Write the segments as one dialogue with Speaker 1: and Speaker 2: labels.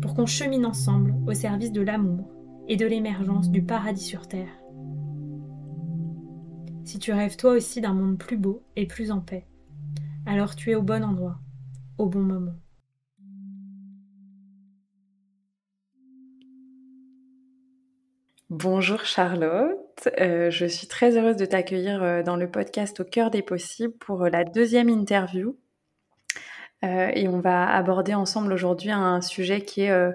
Speaker 1: pour qu'on chemine ensemble au service de l'amour et de l'émergence du paradis sur Terre. Si tu rêves toi aussi d'un monde plus beau et plus en paix, alors tu es au bon endroit, au bon moment.
Speaker 2: Bonjour Charlotte, euh, je suis très heureuse de t'accueillir euh, dans le podcast Au cœur des possibles pour euh, la deuxième interview. Et on va aborder ensemble aujourd'hui un sujet qui est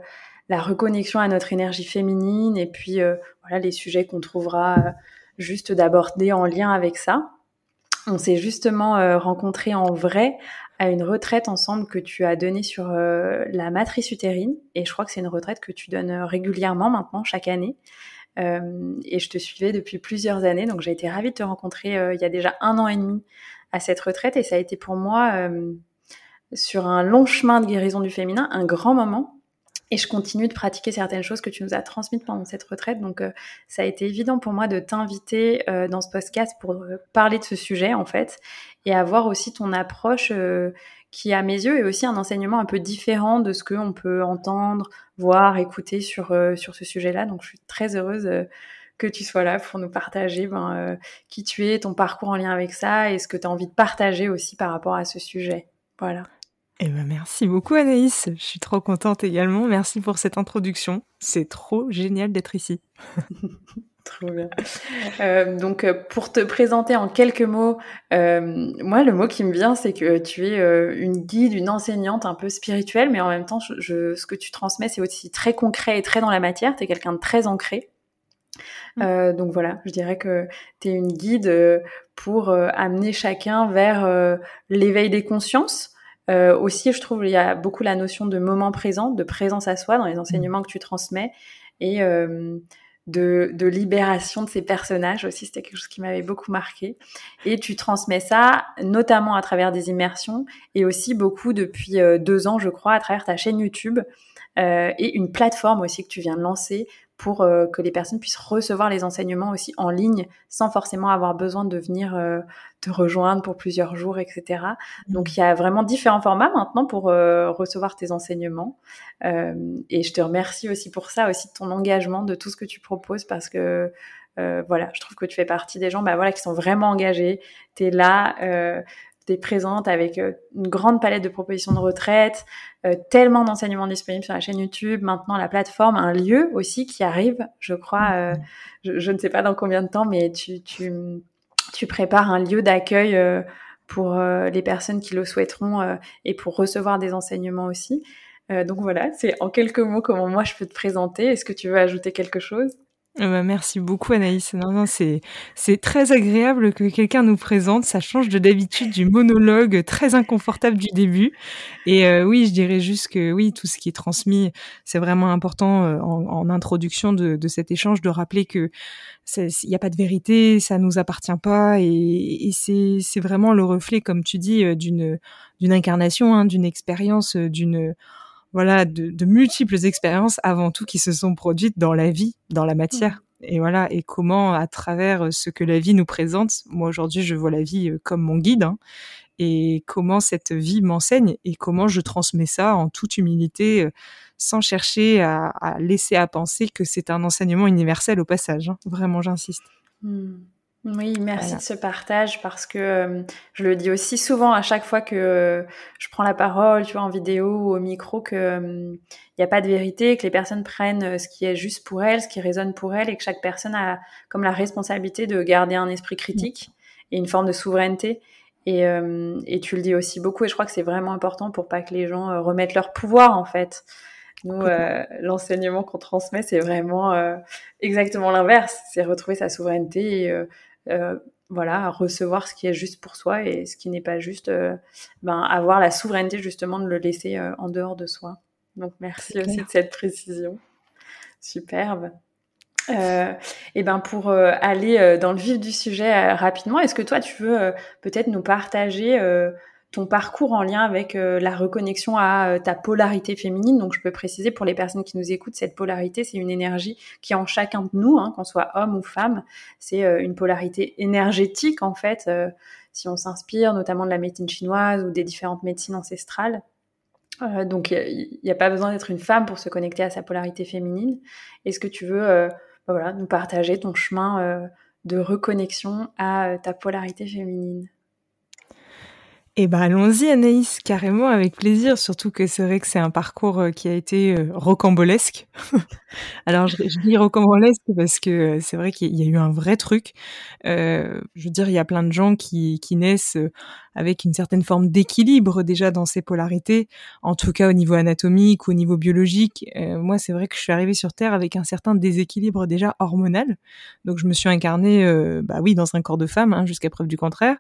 Speaker 2: la reconnexion à notre énergie féminine et puis voilà les sujets qu'on trouvera juste d'aborder en lien avec ça. On s'est justement rencontrés en vrai à une retraite ensemble que tu as donnée sur la matrice utérine et je crois que c'est une retraite que tu donnes régulièrement maintenant chaque année. Euh, et je te suivais depuis plusieurs années, donc j'ai été ravie de te rencontrer euh, il y a déjà un an et demi à cette retraite, et ça a été pour moi euh, sur un long chemin de guérison du féminin, un grand moment. Et je continue de pratiquer certaines choses que tu nous as transmises pendant cette retraite. Donc, ça a été évident pour moi de t'inviter dans ce podcast pour parler de ce sujet, en fait, et avoir aussi ton approche qui, à mes yeux, est aussi un enseignement un peu différent de ce qu'on peut entendre, voir, écouter sur, euh, sur ce sujet-là. Donc, je suis très heureuse euh, que tu sois là pour nous partager ben, euh, qui tu es, ton parcours en lien avec ça et ce que tu as envie de partager aussi par rapport à ce sujet. Voilà.
Speaker 3: Eh ben merci beaucoup Anaïs, je suis trop contente également. Merci pour cette introduction. C'est trop génial d'être ici.
Speaker 2: Trop bien. Euh, donc, euh, pour te présenter en quelques mots, euh, moi, le mot qui me vient, c'est que tu es euh, une guide, une enseignante un peu spirituelle, mais en même temps, je, ce que tu transmets, c'est aussi très concret et très dans la matière. Tu es quelqu'un de très ancré. Mmh. donc voilà, je dirais que tu es une guide pour amener chacun vers l'éveil des consciences. Aussi, je trouve, il y a beaucoup la notion de moment présent, de présence à soi dans les mmh. enseignements que tu transmets. Et de, de, libération de ces personnages aussi. C'était quelque chose qui m'avait beaucoup marqué. Et tu transmets ça notamment à travers des immersions et aussi beaucoup depuis euh, deux ans, je crois, à travers ta chaîne YouTube euh, et une plateforme aussi que tu viens de lancer pour euh, que les personnes puissent recevoir les enseignements aussi en ligne sans forcément avoir besoin de venir euh, te rejoindre pour plusieurs jours, etc. Mmh. Donc il y a vraiment différents formats maintenant pour euh, recevoir tes enseignements. et je te remercie aussi pour ça, aussi de ton engagement, de tout ce que tu proposes parce que voilà, je trouve que tu fais partie des gens bah, voilà, qui sont vraiment engagés. Tu es là, tu es présente avec euh, une grande palette de propositions de retraite, euh, tellement d'enseignements disponibles sur la chaîne YouTube, maintenant la plateforme, un lieu aussi qui arrive, je crois, euh, je, ne sais pas dans combien de temps, mais tu, tu, tu prépares un lieu d'accueil pour les personnes qui le souhaiteront et pour recevoir des enseignements aussi. donc voilà, c'est en quelques mots comment moi je peux te présenter. Est-ce que tu veux ajouter quelque chose?
Speaker 3: Bah, merci beaucoup Anaïs. Non, non, c'est c'est très agréable que quelqu'un nous présente. Ça change de d'habitude du monologue très inconfortable du début. Et euh, oui, je dirais juste que oui, tout ce qui est transmis, c'est vraiment important euh, en, en, introduction de, de, cet échange de rappeler que il n'y a pas de vérité, ça nous appartient pas, et, et c'est c'est vraiment le reflet, comme tu dis, euh, d'une d'une incarnation, hein, d'une expérience, d'une voilà, de, multiples expériences avant tout qui se sont produites dans la vie, dans la matière. Et voilà, et comment à travers ce que la vie nous présente, moi aujourd'hui je vois la vie euh, comme mon guide, hein, et comment cette vie m'enseigne et comment je transmets ça en toute humilité, euh, sans chercher à, laisser à penser que c'est un enseignement universel au passage. Hein. Vraiment, j'insiste.
Speaker 2: Mmh. Oui, merci de ce partage parce que euh, je le dis aussi souvent à chaque fois que euh, je prends la parole, tu vois, en vidéo ou au micro, que il n'y a pas de vérité, que les personnes prennent ce qui est juste pour elles, ce qui résonne pour elles, et que chaque personne a comme la responsabilité de garder un esprit critique et une forme de souveraineté. Et, et tu le dis aussi beaucoup, et je crois que c'est vraiment important pour pas que les gens remettent leur pouvoir en fait. Nous, euh, l'enseignement qu'on transmet, c'est vraiment euh, exactement l'inverse. C'est retrouver sa souveraineté et euh, voilà, recevoir ce qui est juste pour soi et ce qui n'est pas juste, ben, avoir la souveraineté justement de le laisser en dehors de soi. Donc merci aussi de cette précision. Superbe. et ben pour aller dans le vif du sujet rapidement, est-ce que toi tu veux peut-être nous partager ton parcours en lien avec euh, la reconnexion à euh, ta polarité féminine. Donc, je peux préciser pour les personnes qui nous écoutent, cette polarité, c'est une énergie qui est en chacun de nous, hein, qu'on soit homme ou femme. C'est euh, une polarité énergétique, en fait, si on s'inspire notamment de la médecine chinoise ou des différentes médecines ancestrales. donc, il n'y a, pas besoin d'être une femme pour se connecter à sa polarité féminine. Est-ce que tu veux bah voilà, nous partager ton chemin de reconnexion à ta polarité féminine?
Speaker 3: Eh ben allons-y Anaïs, carrément avec plaisir, surtout que c'est vrai que c'est un parcours euh, qui a été euh, rocambolesque. Alors je, dis rocambolesque parce que euh, c'est vrai qu'il y a eu un vrai truc. je veux dire, il y a plein de gens qui, naissent avec une certaine forme d'équilibre déjà dans ces polarités, en tout cas au niveau anatomique au niveau biologique. moi, c'est vrai que je suis arrivée sur Terre avec un certain déséquilibre déjà hormonal. Donc je me suis incarnée, bah oui, dans un corps de femme, hein, jusqu'à preuve du contraire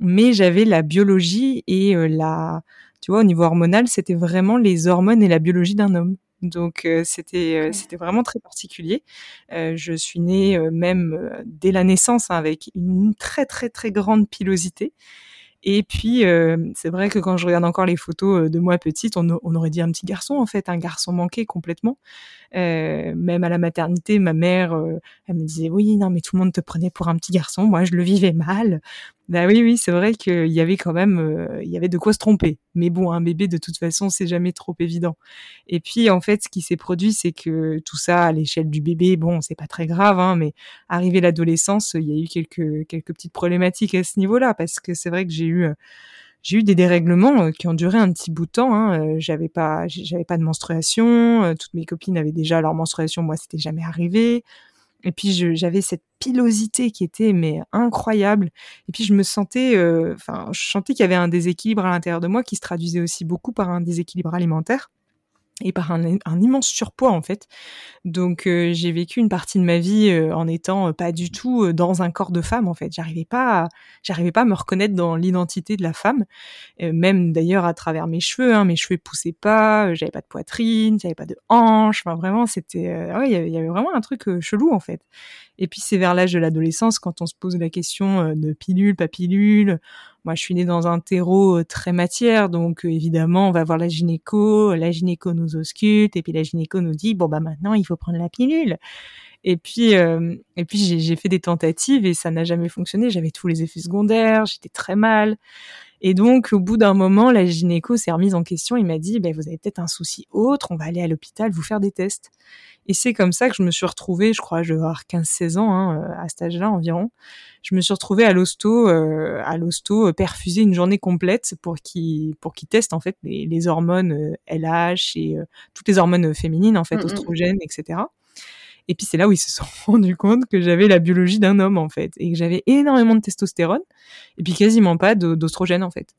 Speaker 3: mais j'avais la biologie et euh, la, tu vois, au niveau hormonal, c'était vraiment les hormones et la biologie d'un homme. Donc euh, c'était euh, c'était vraiment très particulier. je suis née même dès la naissance hein, avec une très très très grande pilosité. Et puis c'est vrai que quand je regarde encore les photos de moi petite, on, on, aurait dit un petit garçon en fait, un garçon manqué complètement. même à la maternité, ma mère, elle me disait oui non mais tout le monde te prenait pour un petit garçon. Moi je le vivais mal. Bah oui, oui, c'est vrai qu'il y avait quand même, euh, il y avait de quoi se tromper. Mais bon, un bébé, de toute façon, c'est jamais trop évident. Et puis, en fait, ce qui s'est produit, c'est que tout ça, à l'échelle du bébé, bon, c'est pas très grave, hein, mais arrivé l'adolescence, il y a eu quelques, quelques petites problématiques à ce niveau-là, parce que c'est vrai que j'ai eu, j'ai eu des dérèglements euh, qui ont duré un petit bout de temps. Hein. Euh, j'avais pas, j'avais pas de menstruation. Toutes mes copines avaient déjà leur menstruation. Moi, c'était jamais arrivé. Et puis j'avais cette pilosité qui était mais incroyable. Et puis je me sentais, euh, enfin, je sentais qu'il y avait un déséquilibre à l'intérieur de moi qui se traduisait aussi beaucoup par un déséquilibre alimentaire et par un, immense surpoids en fait. Donc euh, j'ai vécu une partie de ma vie euh, en étant euh, pas du tout dans un corps de femme en fait. J'arrivais pas, j'arrivais pas à me reconnaître dans l'identité de la femme. même d'ailleurs à travers mes cheveux, hein, mes cheveux poussaient pas, j'avais pas de poitrine, j'avais pas de hanches. Enfin vraiment c'était, ouais, il y avait vraiment un truc chelou en fait. Et puis c'est vers l'âge de l'adolescence quand on se pose la question de pilule, pas pilule moi, je suis née dans un terreau euh, très matière, donc euh, évidemment, on va voir la gynéco, la gynéco nous ausculte, et puis la gynéco nous dit bon bah maintenant il faut prendre la pilule. Et puis, euh, et puis j'ai fait des tentatives et ça n'a jamais fonctionné. J'avais tous les effets secondaires, j'étais très mal. Et donc, au bout d'un moment, la gynéco s'est remise en question. Il m'a dit, ben, vous avez peut-être un souci autre. On va aller à l'hôpital vous faire des tests. Et c'est comme ça que je me suis retrouvée, je crois, je vais avoir 15-16 ans, hein, euh, à cet âge-là environ. Je me suis retrouvée à l'hosto, euh, à l'hosto, euh, perfusée une journée complète pour qu'ils pour qu'ils testent en fait les, les hormones LH et toutes les hormones féminines en fait, mmh etc. Et puis c'est là où ils se sont rendus compte que j'avais la biologie d'un homme en fait et que j'avais énormément de testostérone et puis quasiment pas d'ostrogène en fait.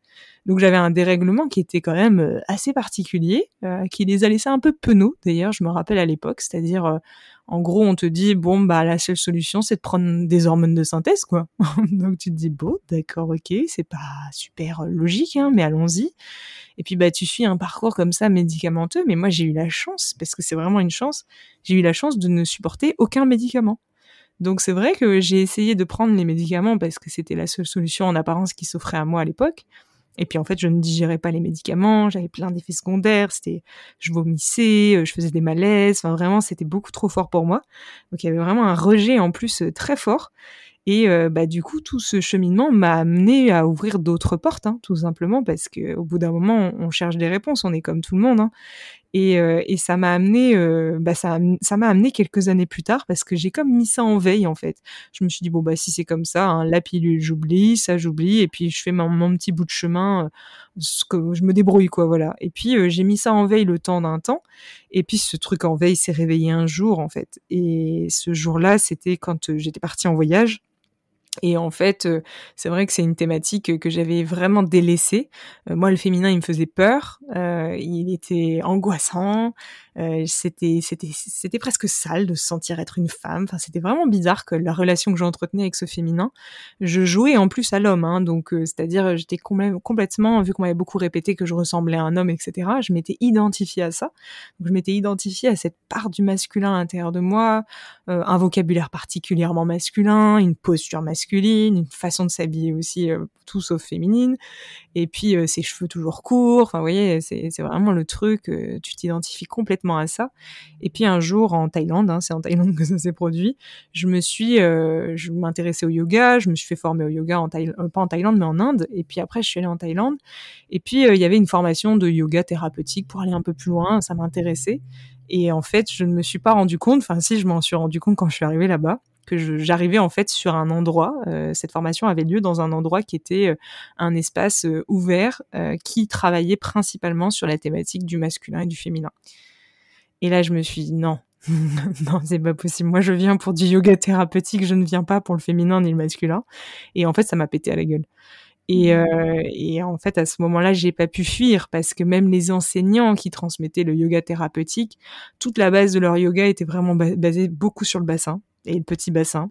Speaker 3: Donc j'avais un dérèglement qui était quand même euh, assez particulier, euh, qui les a laissés un peu penauds d'ailleurs, je me rappelle à l'époque, c'est-à-dire euh, en gros on te dit bon bah la seule solution c'est de prendre des hormones de synthèse quoi. Donc tu te dis bon d'accord ok c'est pas super logique hein, mais allons-y. Et puis bah tu suis un parcours comme ça médicamenteux, mais moi j'ai eu la chance parce que c'est vraiment une chance, j'ai eu la chance de ne supporter aucun médicament. Donc c'est vrai que j'ai essayé de prendre les médicaments parce que c'était la seule solution en apparence qui s'offrait à moi à l'époque. Et puis en fait, je ne digérais pas les médicaments, j'avais plein d'effets secondaires, c'était, je vomissais, euh, je faisais des malaises, enfin vraiment, c'était beaucoup trop fort pour moi. Donc il y avait vraiment un rejet en plus euh, très fort. Et euh, bah du coup, tout ce cheminement m'a amené à ouvrir d'autres portes, hein, tout simplement parce que au bout d'un moment, on, cherche des réponses, on est comme tout le monde. Hein. Et, euh, et ça m'a amené, euh, bah ça, ça m'a amené quelques années plus tard parce que j'ai comme mis ça en veille en fait. Je me suis dit bon bah si c'est comme ça, hein, la pilule j'oublie, ça j'oublie, et puis je fais mon, mon petit bout de chemin, euh, ce que je me débrouille quoi, voilà. Et puis j'ai mis ça en veille le temps d'un temps, et puis ce truc en veille s'est réveillé un jour en fait. Et ce jour-là, c'était quand j'étais partie en voyage. Et en fait, euh, c'est vrai que c'est une thématique que j'avais vraiment délaissée. Euh, moi, le féminin, il me faisait peur. Euh, il était angoissant. Euh, c'était c'était c'était presque sale de se sentir être une femme. Enfin, c'était vraiment bizarre que la relation que j'entretenais avec ce féminin. Je jouais en plus à l'homme, hein, donc euh, c'est-à-dire j'étais complètement vu qu'on m'avait beaucoup répété que je ressemblais à un homme, etc. Je m'étais identifiée à ça. Donc, je m'étais identifiée à cette part du masculin à l'intérieur de moi, euh, un vocabulaire particulièrement masculin, une posture masculine, une façon de s'habiller aussi tout sauf féminine, et puis ses cheveux toujours courts. Enfin, vous voyez, c'est vraiment le truc. tu t'identifies complètement à ça. Et puis un jour en Thaïlande, hein, c'est en Thaïlande que ça s'est produit, je me suis, euh, je m'intéressais au yoga, je me suis fait former au yoga en Thaïlande, euh, pas en Thaïlande mais en Inde. Et puis après je suis allée en Thaïlande. Et puis euh, il y avait une formation de yoga thérapeutique pour aller un peu plus loin, ça m'intéressait. Et en fait je ne me suis pas rendu compte, enfin si je m'en suis rendu compte quand je suis arrivée là-bas que j'arrivais en fait sur un endroit. cette formation avait lieu dans un endroit qui était un espace ouvert qui travaillait principalement sur la thématique du masculin et du féminin. Et là, je me suis dit non, non, c'est pas possible. Moi, je viens pour du yoga thérapeutique, je ne viens pas pour le féminin ni le masculin. Et en fait, ça m'a pété à la gueule. Et, mmh. euh, et en fait, à ce moment-là, j'ai pas pu fuir parce que même les enseignants qui transmettaient le yoga thérapeutique, toute la base de leur yoga était vraiment basée beaucoup sur le bassin et le petit bassin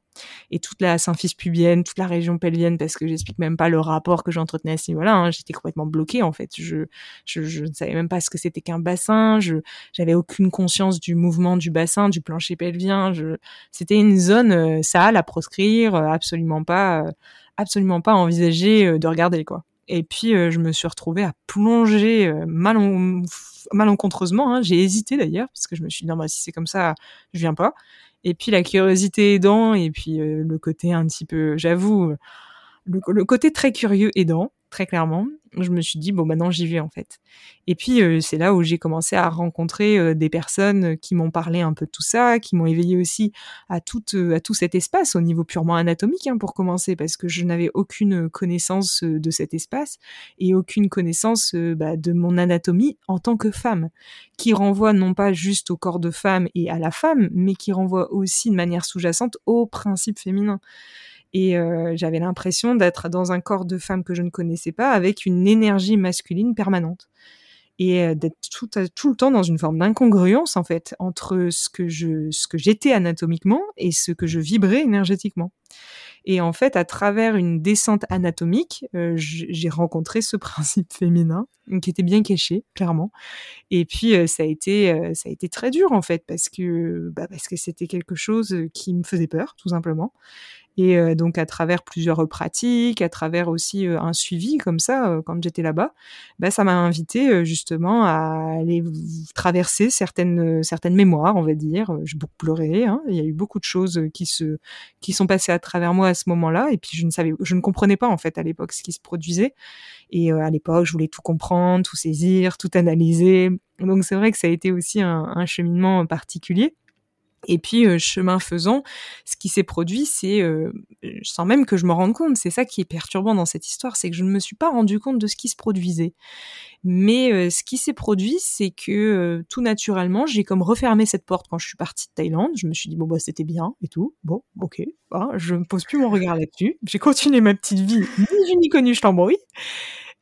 Speaker 3: et toute la symphyse pubienne, toute la région pelvienne parce que j'explique même pas le rapport que j'entretenais à ce niveau-là. Hein. J'étais complètement bloquée en fait. Je, je, je ne savais même pas ce que c'était qu'un bassin. Je j'avais aucune conscience du mouvement du bassin, du plancher pelvien. Je, c'était une zone euh, sale à proscrire, euh, absolument pas, euh, absolument pas envisager de regarder quoi. Et puis je me suis retrouvée à plonger malencontreusement. Hein. J'ai hésité d'ailleurs parce que je me suis dit non bah si c'est comme ça, je viens pas. Et puis la curiosité aidant, et puis euh, le côté un petit peu, j'avoue, le, côté très curieux aidant, très clairement, je me suis dit bon maintenant j'y vais en fait. Et puis euh, c'est là où j'ai commencé à rencontrer euh, des personnes qui m'ont parlé un peu de tout ça, qui m'ont éveillé aussi à tout à tout cet espace au niveau purement anatomique hein, pour commencer parce que je n'avais aucune connaissance de cet espace et aucune connaissance bah, de mon anatomie en tant que femme, qui renvoie non pas juste au corps de femme et à la femme, mais qui renvoie aussi de manière sous-jacente au principe féminin. Et euh, j'avais l'impression d'être dans un corps de femme que je ne connaissais pas, avec une énergie masculine permanente. Et euh, d'être tout, le temps dans une forme d'incongruence, en fait, entre ce que je, ce que j'étais anatomiquement et ce que je vibrais énergétiquement. Et en fait, à travers une descente anatomique, euh, j'ai rencontré ce principe féminin qui était bien caché, clairement. Et puis ça a été, ça a été très dur en fait parce que, bah, parce que c'était quelque chose qui me faisait peur, tout simplement. Et euh, donc à travers plusieurs pratiques, à travers aussi euh, un suivi comme ça euh, quand j'étais là-bas, bah, ça m'a invité justement à aller traverser certaines certaines mémoires, on va dire. J'ai beaucoup pleuré. Hein. Il y a eu beaucoup de choses qui se qui sont passées à travers moi à ce moment-là. Et puis je ne savais, je ne comprenais pas en fait à l'époque ce qui se produisait. Et à l'époque, je voulais tout comprendre, tout saisir, tout analyser. Donc c'est vrai que ça a été aussi un, un cheminement particulier. Et puis, euh, chemin faisant, ce qui s'est produit, c'est, euh, sans même que je me rende compte, c'est ça qui est perturbant dans cette histoire, c'est que je ne me suis pas rendu compte de ce qui se produisait. Mais euh, ce qui s'est produit, c'est que tout naturellement, j'ai comme refermé cette porte quand je suis partie de Thaïlande. Je me suis dit, bon, bah, c'était bien et tout. Bon, ok. Hein, je ne pose plus mon regard là-dessus. J'ai continué ma petite vie, ni vu ni connu, je t'embrouille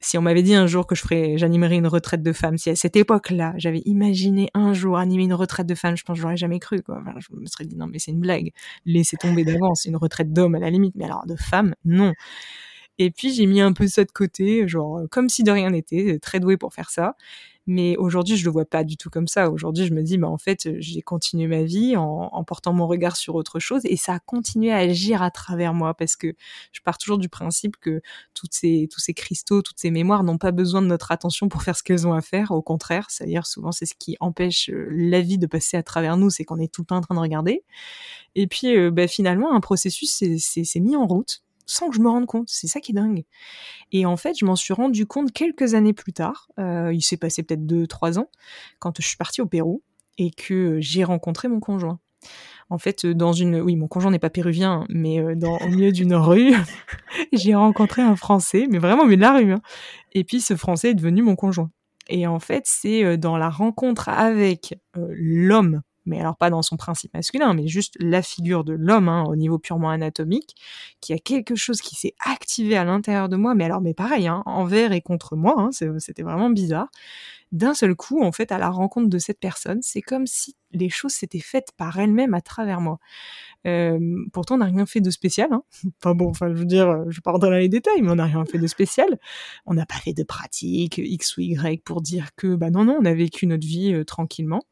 Speaker 3: si on m'avait dit un jour que je ferais, j'animerais une retraite de femmes, si à cette époque-là, j'avais imaginé un jour animer une retraite de femmes, je pense que j'aurais jamais cru, quoi. je me serais dit, non, mais c'est une blague. Laissez tomber d'avance. Une retraite d'hommes, à la limite. Mais alors, de femmes, non. Et puis, j'ai mis un peu ça de côté, genre, comme si de rien n'était, très doué pour faire ça. Mais aujourd'hui, je le vois pas du tout comme ça. Aujourd'hui, je me dis, bah, en fait, j'ai continué ma vie en, en, portant mon regard sur autre chose et ça a continué à agir à travers moi parce que je pars toujours du principe que toutes ces, tous ces cristaux, toutes ces mémoires n'ont pas besoin de notre attention pour faire ce qu'elles ont à faire. Au contraire, c'est-à-dire souvent, c'est ce qui empêche euh, la vie de passer à travers nous, c'est qu'on est tout le temps en train de regarder. Et puis, euh, bah, finalement, un processus s'est mis en route sans que je me rende compte. C'est ça qui est dingue. Et en fait, je m'en suis rendu compte quelques années plus tard. Euh, il s'est passé peut-être deux, trois ans, quand je suis partie au Pérou et que j'ai rencontré mon conjoint. En fait, dans une, oui, mon conjoint n'est pas péruvien, mais euh, dans au milieu d'une rue, j'ai rencontré un Français, mais vraiment, mais de la rue. Hein. Et puis, ce Français est devenu mon conjoint. Et en fait, c'est euh, dans la rencontre avec l'homme mais alors pas dans son principe masculin, mais juste la figure de l'homme hein, au niveau purement anatomique, qui a quelque chose qui s'est activé à l'intérieur de moi, mais alors mais pareil, hein, envers et contre moi, hein, c'était vraiment bizarre. D'un seul coup, en fait, à la rencontre de cette personne, c'est comme si les choses s'étaient faites par elles-mêmes à travers moi. Euh, pourtant, on n'a rien fait de spécial. Hein. Enfin bon, enfin, je veux dire, je rentrer dans les détails, mais on n'a rien fait de spécial. On n'a pas fait de pratique X ou Y pour dire que, bah non, non, on a vécu notre vie tranquillement.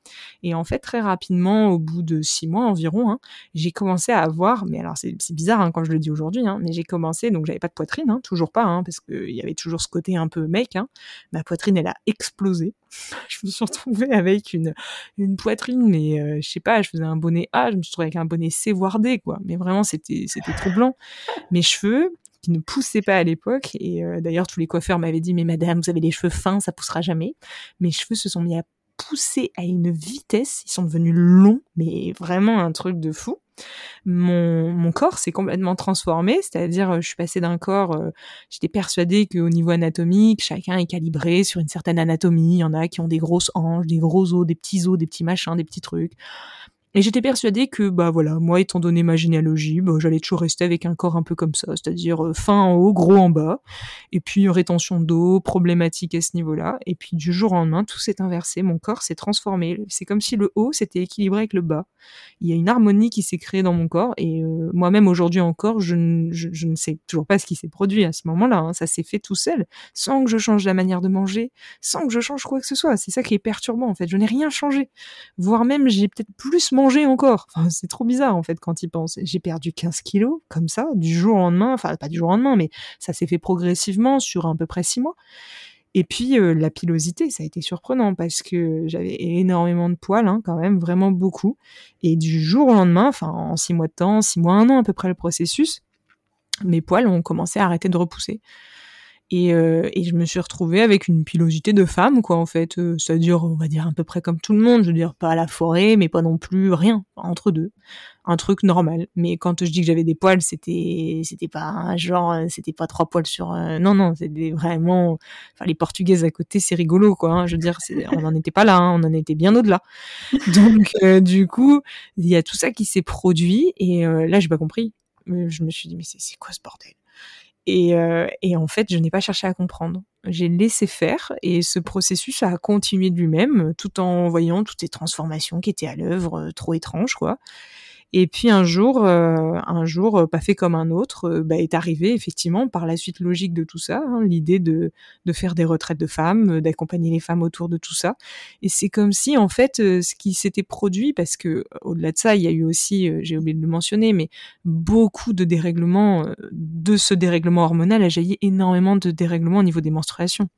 Speaker 3: Et en fait, très rapidement, au bout de six mois environ, hein, j'ai commencé à avoir, mais alors c'est bizarre hein, quand je le dis aujourd'hui, hein, mais j'ai commencé, donc j'avais pas de poitrine, hein, toujours pas, hein, parce qu'il y avait toujours ce côté un peu mec. Ma poitrine, elle a explosé. je me suis retrouvée avec une, une poitrine, mais euh, je sais pas, je faisais un bonnet A, je me suis retrouvée avec un bonnet C voire D, quoi. Mais vraiment, c'était c'était troublant. Mes cheveux, qui ne poussaient pas à l'époque, et euh, d'ailleurs tous les coiffeurs m'avaient dit, mais madame, vous avez les cheveux fins, ça poussera jamais. Mes cheveux se sont mis à pousser à une vitesse, ils sont devenus longs, mais vraiment un truc de fou mon, corps s'est complètement transformé, c'est-à-dire euh, je suis passée d'un corps, euh, j'étais persuadée qu'au niveau anatomique, chacun est calibré sur une certaine anatomie, il y en a qui ont des grosses hanches, des gros os, des petits os, des petits machins, des petits trucs. Et j'étais persuadée que, bah voilà, moi, étant donné ma généalogie, bah, j'allais toujours rester avec un corps un peu comme ça, c'est-à-dire euh, fin en haut, gros en bas, et puis rétention d'eau, problématique à ce niveau-là. Et puis du jour au lendemain, tout s'est inversé, mon corps s'est transformé. C'est comme si le haut s'était équilibré avec le bas. Il y a une harmonie qui s'est créée dans mon corps, et euh, moi-même aujourd'hui encore, je, je, ne sais toujours pas ce qui s'est produit à ce moment-là. Hein. Ça s'est fait tout seul, sans que je change la manière de manger, sans que je change quoi que ce soit. C'est ça qui est perturbant en fait. Je n'ai rien changé, voire même j'ai peut-être plus encore. c'est trop bizarre en fait quand il pense. J'ai perdu 15 kilos comme ça du jour au lendemain. Enfin, pas du jour au lendemain, mais ça s'est fait progressivement sur à peu près six mois. Et puis euh, la pilosité, ça a été surprenant parce que j'avais énormément de poils, hein, quand même, vraiment beaucoup. Et du jour au lendemain, enfin en six mois de temps, six mois, un an à peu près le processus, mes poils ont commencé à arrêter de repousser. Et, euh, et, je me suis retrouvée avec une pilosité de femme, quoi, en fait. Euh, ça dure, on va dire, à peu près comme tout le monde. Je veux dire, pas à la forêt, mais pas non plus rien, entre deux. Un truc normal. Mais quand je dis que j'avais des poils, c'était, c'était pas un genre, euh, c'était pas trois poils sur. Euh, non, non, c'était vraiment. Enfin, les Portugaises à côté, c'est rigolo, quoi. Hein. je veux dire, on n'en était pas là, hein, on en était bien au-delà. Donc, euh, du coup, il y a tout ça qui s'est produit, et là, j'ai pas compris. Je me suis dit, mais c'est quoi ce bordel? Et, euh, et, en fait, je n'ai pas cherché à comprendre. J'ai laissé faire et ce processus a continué de lui-même tout en voyant toutes ces transformations qui étaient à l'œuvre, euh, trop étranges, quoi. Et puis un jour, euh, un jour euh, pas fait comme un autre, euh, bah, est arrivé effectivement par la suite logique de tout ça, hein, l'idée de, de faire des retraites de femmes, d'accompagner les femmes autour de tout ça. Et c'est comme si en fait ce qui s'était produit, parce que au-delà de ça, il y a eu aussi, j'ai oublié de le mentionner, mais beaucoup de dérèglements, de ce dérèglement hormonal a jailli énormément de dérèglements au niveau des menstruations.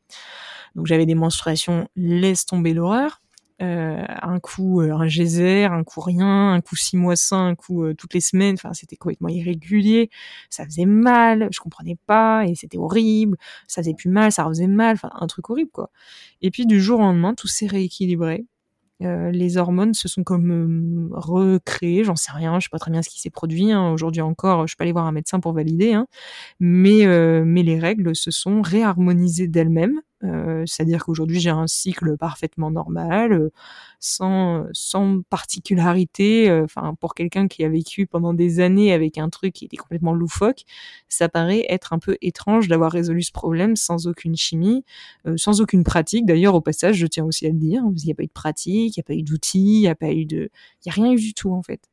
Speaker 3: Donc j'avais des menstruations, laisse tomber l'horreur. Euh, un coup euh, un geyser, un coup rien, un coup six mois sans, un coup euh, toutes les semaines. Enfin, c'était complètement irrégulier. Ça faisait mal, je comprenais pas et c'était horrible. Ça faisait plus mal, ça faisait mal. Enfin, un truc horrible quoi. Et puis du jour au lendemain, tout s'est rééquilibré. les hormones se sont comme recréées, j'en sais rien, je sais pas très bien ce qui s'est produit. Hein. Aujourd'hui encore, je peux aller voir un médecin pour valider, hein. mais mais les règles se sont réharmonisées d'elles-mêmes euh, c'est-à-dire qu'aujourd'hui j'ai un cycle parfaitement normal, euh, sans, sans particularité. Euh, enfin, pour quelqu'un qui a vécu pendant des années avec un truc qui était complètement loufoque, ça paraît être un peu étrange d'avoir résolu ce problème sans aucune chimie, sans aucune pratique. D'ailleurs, au passage, je tiens aussi à le dire, parce qu'il n'y a pas eu de pratique, il n'y a pas eu d'outils, il n'y a pas eu de, il y a rien eu du tout en fait.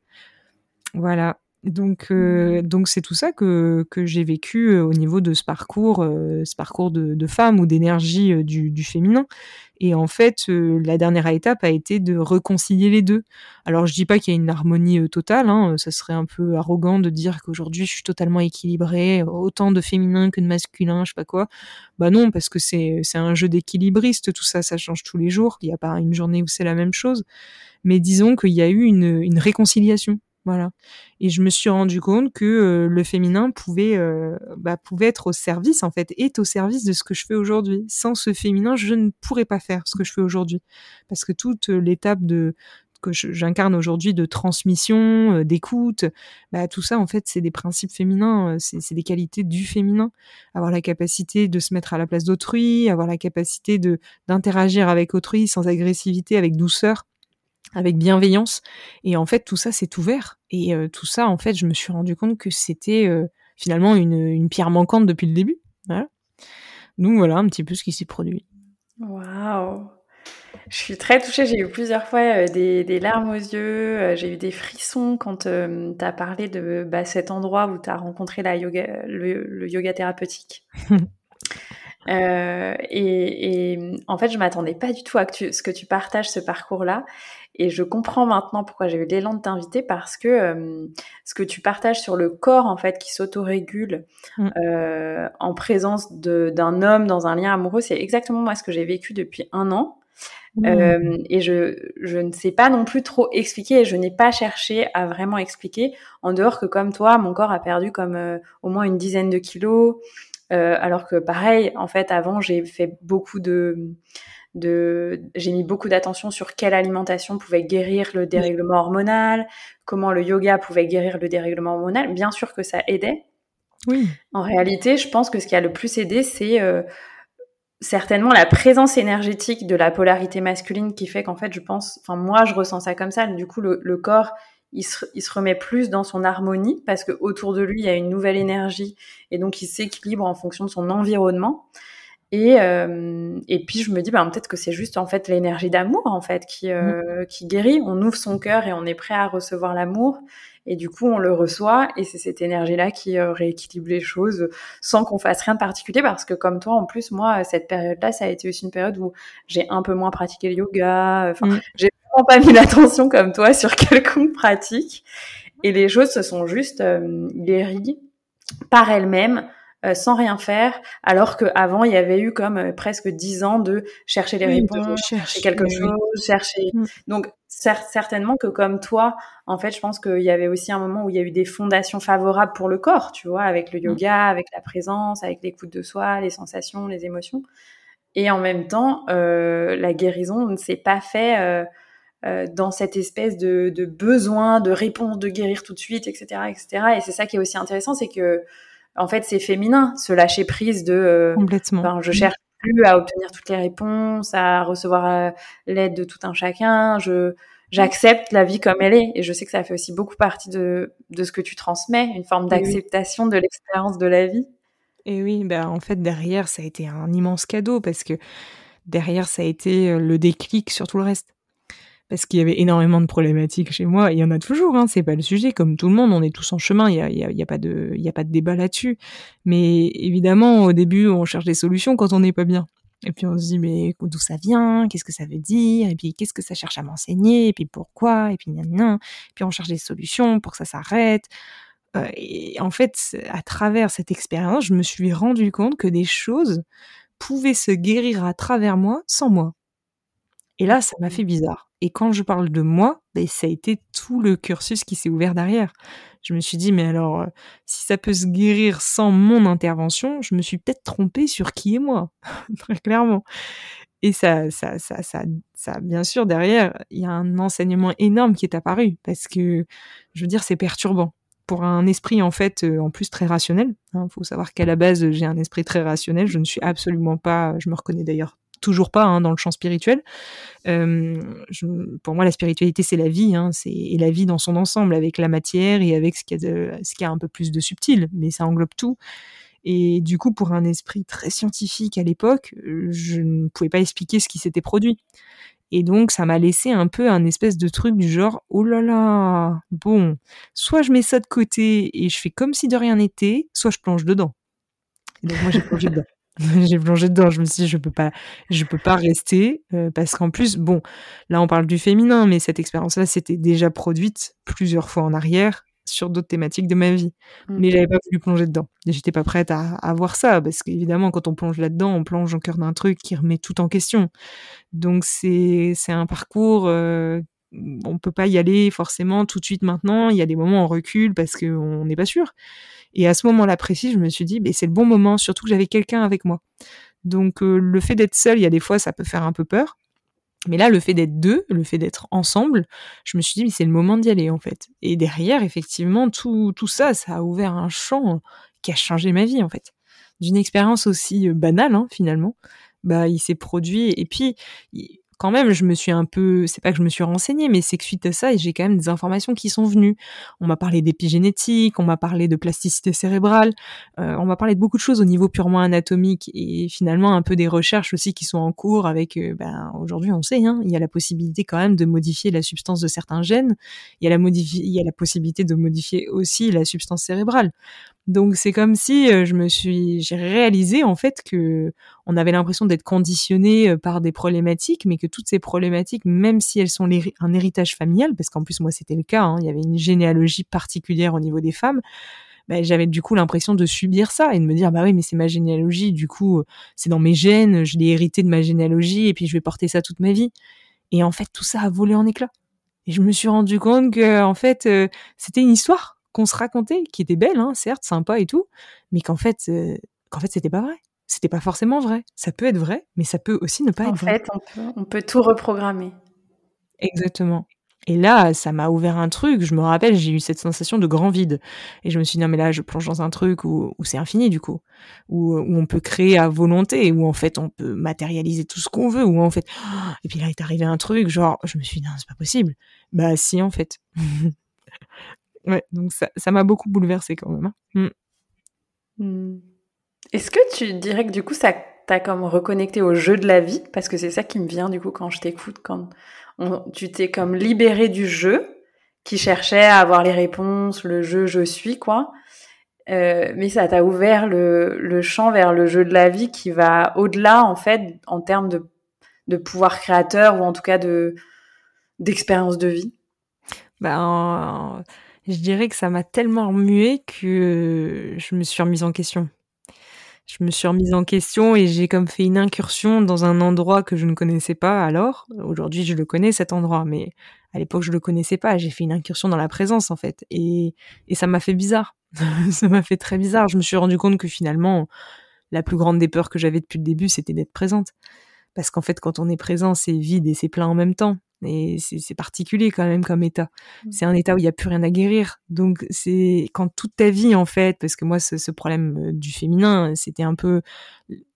Speaker 3: Voilà. Donc, euh, donc c'est tout ça que, que j'ai vécu euh, au niveau de ce parcours, euh, ce parcours de, de femme ou d'énergie du, du, féminin. Et en fait, la dernière étape a été de réconcilier les deux. Alors, je dis pas qu'il y a une harmonie totale. Hein, ça serait un peu arrogant de dire qu'aujourd'hui je suis totalement équilibrée, autant de féminin que de masculin, je sais pas quoi. Bah non, parce que c'est c'est un jeu d'équilibriste. Tout ça, ça change tous les jours. Il n'y a pas une journée où c'est la même chose. Mais disons qu'il y a eu une, une réconciliation Voilà. Et je me suis rendu compte que euh, le féminin pouvait, euh, bah, pouvait être au service, en fait, est au service de ce que je fais aujourd'hui. Sans ce féminin, je ne pourrais pas faire ce que je fais aujourd'hui. Parce que toute l'étape de que j'incarne aujourd'hui de transmission, euh, d'écoute, bah, tout ça, en fait, c'est des principes féminins, c'est des qualités du féminin. Avoir la capacité de se mettre à la place d'autrui, avoir la capacité d'interagir avec autrui sans agressivité, avec douceur avec bienveillance. Et en fait, tout ça, c'est ouvert. Et euh, tout ça, en fait, je me suis rendu compte que c'était euh, finalement une, une, pierre manquante depuis le début. Voilà. Donc voilà un petit peu ce qui s'est produit.
Speaker 2: Waouh Je suis très touchée. J'ai eu plusieurs fois euh, des, des, larmes aux yeux. J'ai eu des frissons quand tu as parlé de bah, cet endroit où tu as rencontré la yoga, le, yoga thérapeutique. Euh, et, et, en fait, je m'attendais pas du tout à ce que tu partages ce parcours-là. Et je comprends maintenant pourquoi j'ai eu l'élan de t'inviter parce que euh, ce que tu partages sur le corps en fait qui s'autorégule mmh. euh, en présence d'un homme dans un lien amoureux, c'est exactement moi ce que j'ai vécu depuis un an. Mmh. Euh, et je, je ne sais pas non plus trop expliquer et je n'ai pas cherché à vraiment expliquer en dehors que comme toi, mon corps a perdu comme euh, au moins une dizaine de kilos. Euh, alors que pareil, en fait, avant, j'ai fait beaucoup de de, j'ai mis beaucoup d'attention sur quelle alimentation pouvait guérir le dérèglement hormonal, comment le yoga pouvait guérir le dérèglement hormonal. Bien sûr que ça aidait.
Speaker 3: Oui.
Speaker 2: En réalité, je pense que ce qui a le plus aidé, c'est euh, certainement la présence énergétique de la polarité masculine qui fait qu'en fait, je pense, enfin moi, je ressens ça comme ça. Du coup, le, le corps, il se, il se, remet plus dans son harmonie parce que autour de lui, il y a une nouvelle énergie et donc il s'équilibre en fonction de son environnement. Et, euh, et puis je me dis, bah, peut-être que c'est juste en fait l'énergie d'amour en fait qui, euh, mmh. qui guérit. On ouvre son cœur et on est prêt à recevoir l'amour. Et du coup, on le reçoit et c'est cette énergie-là qui euh, rééquilibre les choses sans qu'on fasse rien de particulier. Parce que comme toi, en plus, moi, cette période-là, ça a été aussi une période où j'ai un peu moins pratiqué le yoga. Enfin, mmh. j'ai pas mis l'attention comme toi sur quelconque pratique. Et les choses se sont juste euh, guéries par elles-mêmes euh, sans rien faire, alors qu'avant il y avait eu comme euh, presque dix ans de chercher les réponses, chercher quelque chose, chercher. Mm. Donc certainement que comme toi, en fait, je pense qu'il y avait aussi un moment où il y a eu des fondations favorables pour le corps, tu vois, avec le mm. yoga, avec la présence, avec l'écoute de soi, les sensations, les émotions. Et en même temps, euh, la guérison ne s'est pas fait euh, dans cette espèce de, de, besoin de réponse, de guérir tout de suite, etc., etc. Et c'est ça qui est aussi intéressant, c'est que en fait, c'est féminin, ce lâcher prise de. Euh,
Speaker 3: Complètement.
Speaker 2: Ben, je cherche plus à obtenir toutes les réponses, à recevoir euh, l'aide de tout un chacun. Je j'accepte la vie comme elle est, et je sais que ça fait aussi beaucoup partie de de ce que tu transmets, une forme d'acceptation de l'expérience de la vie.
Speaker 3: Et oui, ben en fait derrière ça a été un immense cadeau parce que derrière ça a été le déclic sur tout le reste parce qu'il y avait énormément de problématiques chez moi. Il y en a toujours, hein, c'est pas le sujet. Comme tout le monde, on est tous en chemin. Il y a, y a, y a pas de, il y a pas de débat là-dessus. Mais évidemment, au début, on cherche des solutions quand on n'est pas bien. Et puis on se dit mais d'où ça vient? Qu'est-ce que ça veut dire? Et puis qu'est-ce que ça cherche à m'enseigner? Et puis pourquoi? Et puis nan, Et puis on cherche des solutions pour que ça s'arrête. Euh, et en fait, à travers cette expérience, je me suis rendu compte que des choses pouvaient se guérir à travers moi sans moi. Et là, ça m'a fait bizarre. Et quand je parle de moi, ben, ça a été tout le cursus qui s'est ouvert derrière. Je me suis dit, mais alors, euh, si ça peut se guérir sans mon intervention, je me suis peut-être trompée sur qui est moi, très clairement. Et ça, ça, ça, ça, ça, bien sûr, derrière, il y a un enseignement énorme qui est apparu, parce que, je veux dire, c'est perturbant. Pour un esprit, en fait, euh, en plus très rationnel. Il hein, faut savoir qu'à la base, j'ai un esprit très rationnel. Je ne suis absolument pas, je me reconnais d'ailleurs toujours pas hein, dans le champ spirituel. Euh, pour moi, la spiritualité, c'est la vie, hein, et la vie dans son ensemble, avec la matière et avec ce qui a, ce a un peu plus de subtil, mais ça englobe tout. Et du coup, pour un esprit très scientifique à l'époque, je ne pouvais pas expliquer ce qui s'était produit. Et donc, ça m'a laissé un peu un espèce de truc du genre, oh là là, bon, soit je mets ça de côté et je fais comme si de rien n'était, soit je plonge dedans. donc, moi, j'ai plongé dedans. j'ai plongé dedans. Je me suis dit, je peux pas, je peux pas rester euh, parce qu'en plus, bon, là on parle du féminin, mais cette expérience-là s'était déjà produite plusieurs fois en arrière sur d'autres thématiques de ma vie. Mmh. Mais j'avais pas voulu plonger dedans. J'étais pas prête à, à, voir ça parce qu'évidemment, quand on plonge là-dedans, on plonge au cœur d'un truc qui remet tout en question. Donc c'est c'est un parcours euh, on peut pas y aller forcément tout de suite maintenant. Il y a des moments où on recule parce qu'on n'est pas sûr. Et à ce moment-là précis, je me suis dit, mais c'est le bon moment, surtout que j'avais quelqu'un avec moi. Donc euh, le fait d'être seul, il y a des fois, ça peut faire un peu peur. Mais là, le fait d'être deux, le fait d'être ensemble, je me suis dit, c'est le moment d'y aller, en fait. Et derrière, effectivement, tout, tout ça, ça a ouvert un champ qui a changé ma vie, en fait. D'une expérience aussi euh, banale, hein, finalement, bah, il s'est produit. Et puis, quand même, je me suis un peu, c'est pas que je me suis renseignée, mais c'est que suite à ça, j'ai quand même des informations qui sont venues. On m'a parlé d'épigénétique, on m'a parlé de plasticité cérébrale, euh, on m'a parlé de beaucoup de choses au niveau purement anatomique et finalement un peu des recherches aussi qui sont en cours avec, euh, ben, aujourd'hui on sait, hein, il y a la possibilité quand même de modifier la substance de certains gènes, il y a la, il y a la possibilité de modifier aussi la substance cérébrale. Donc c'est comme si euh, je me suis, j'ai réalisé en fait que on avait l'impression d'être conditionné euh, par des problématiques, mais que toutes ces problématiques, même si elles sont un héritage familial, parce qu'en plus moi c'était le cas, hein, il y avait une généalogie particulière au niveau des femmes, bah, j'avais du coup l'impression de subir ça et de me dire bah oui mais c'est ma généalogie, du coup c'est dans mes gènes, je l'ai hérité de ma généalogie et puis je vais porter ça toute ma vie. Et en fait tout ça a volé en éclats. Et je me suis rendu compte que en fait euh, c'était une histoire qu'on se racontait, qui était belle, hein, certes, sympa et tout, mais qu'en fait, euh, qu'en fait, c'était pas vrai. C'était pas forcément vrai. Ça peut être vrai, mais ça peut aussi ne pas être
Speaker 2: vrai. En fait, on peut, tout reprogrammer.
Speaker 3: Exactement. Et là, ça m'a ouvert un truc. Je me rappelle, j'ai eu cette sensation de grand vide. Et je me suis dit, non, mais là, je plonge dans un truc où, c'est infini, du coup. Où, où, on peut créer à volonté, où en fait, on peut matérialiser tout ce qu'on veut, où en fait. Et puis là, il est arrivé un truc, genre, je me suis dit, non, c'est pas possible. Bah, si, en fait. Ouais, donc ça, ça m'a beaucoup bouleversée quand même. Hein. Mm.
Speaker 2: Hmm. Est-ce que tu dirais que du coup ça t'a comme reconnecté au jeu de la vie? Parce que c'est ça qui me vient du coup quand je t'écoute, quand tu t'es comme libéré du jeu qui cherchait à avoir les réponses, le jeu je suis quoi. Euh, mais ça t'a ouvert le, le champ vers le jeu de la vie qui va au-delà en fait en termes de, de pouvoir créateur ou en tout cas de d'expérience de vie?
Speaker 3: Ben, je dirais que ça m'a tellement remué que je me suis remise en question. Je me suis remise en question et j'ai comme fait une incursion dans un endroit que je ne connaissais pas alors. Aujourd'hui, je le connais cet endroit, mais à l'époque, je le connaissais pas. J'ai fait une incursion dans la présence en fait, et, et ça m'a fait bizarre. ça m'a fait très bizarre. Je me suis rendu compte que finalement, la plus grande des peurs que j'avais depuis le début, c'était d'être présente. Parce qu'en fait, quand on est présent, c'est vide et c'est plein en même temps. Et c'est particulier quand même comme état. Mmh. C'est un état où il n'y a plus rien à guérir. Donc c'est quand toute ta vie en fait, parce que moi ce, ce problème euh, du féminin, c'était un peu,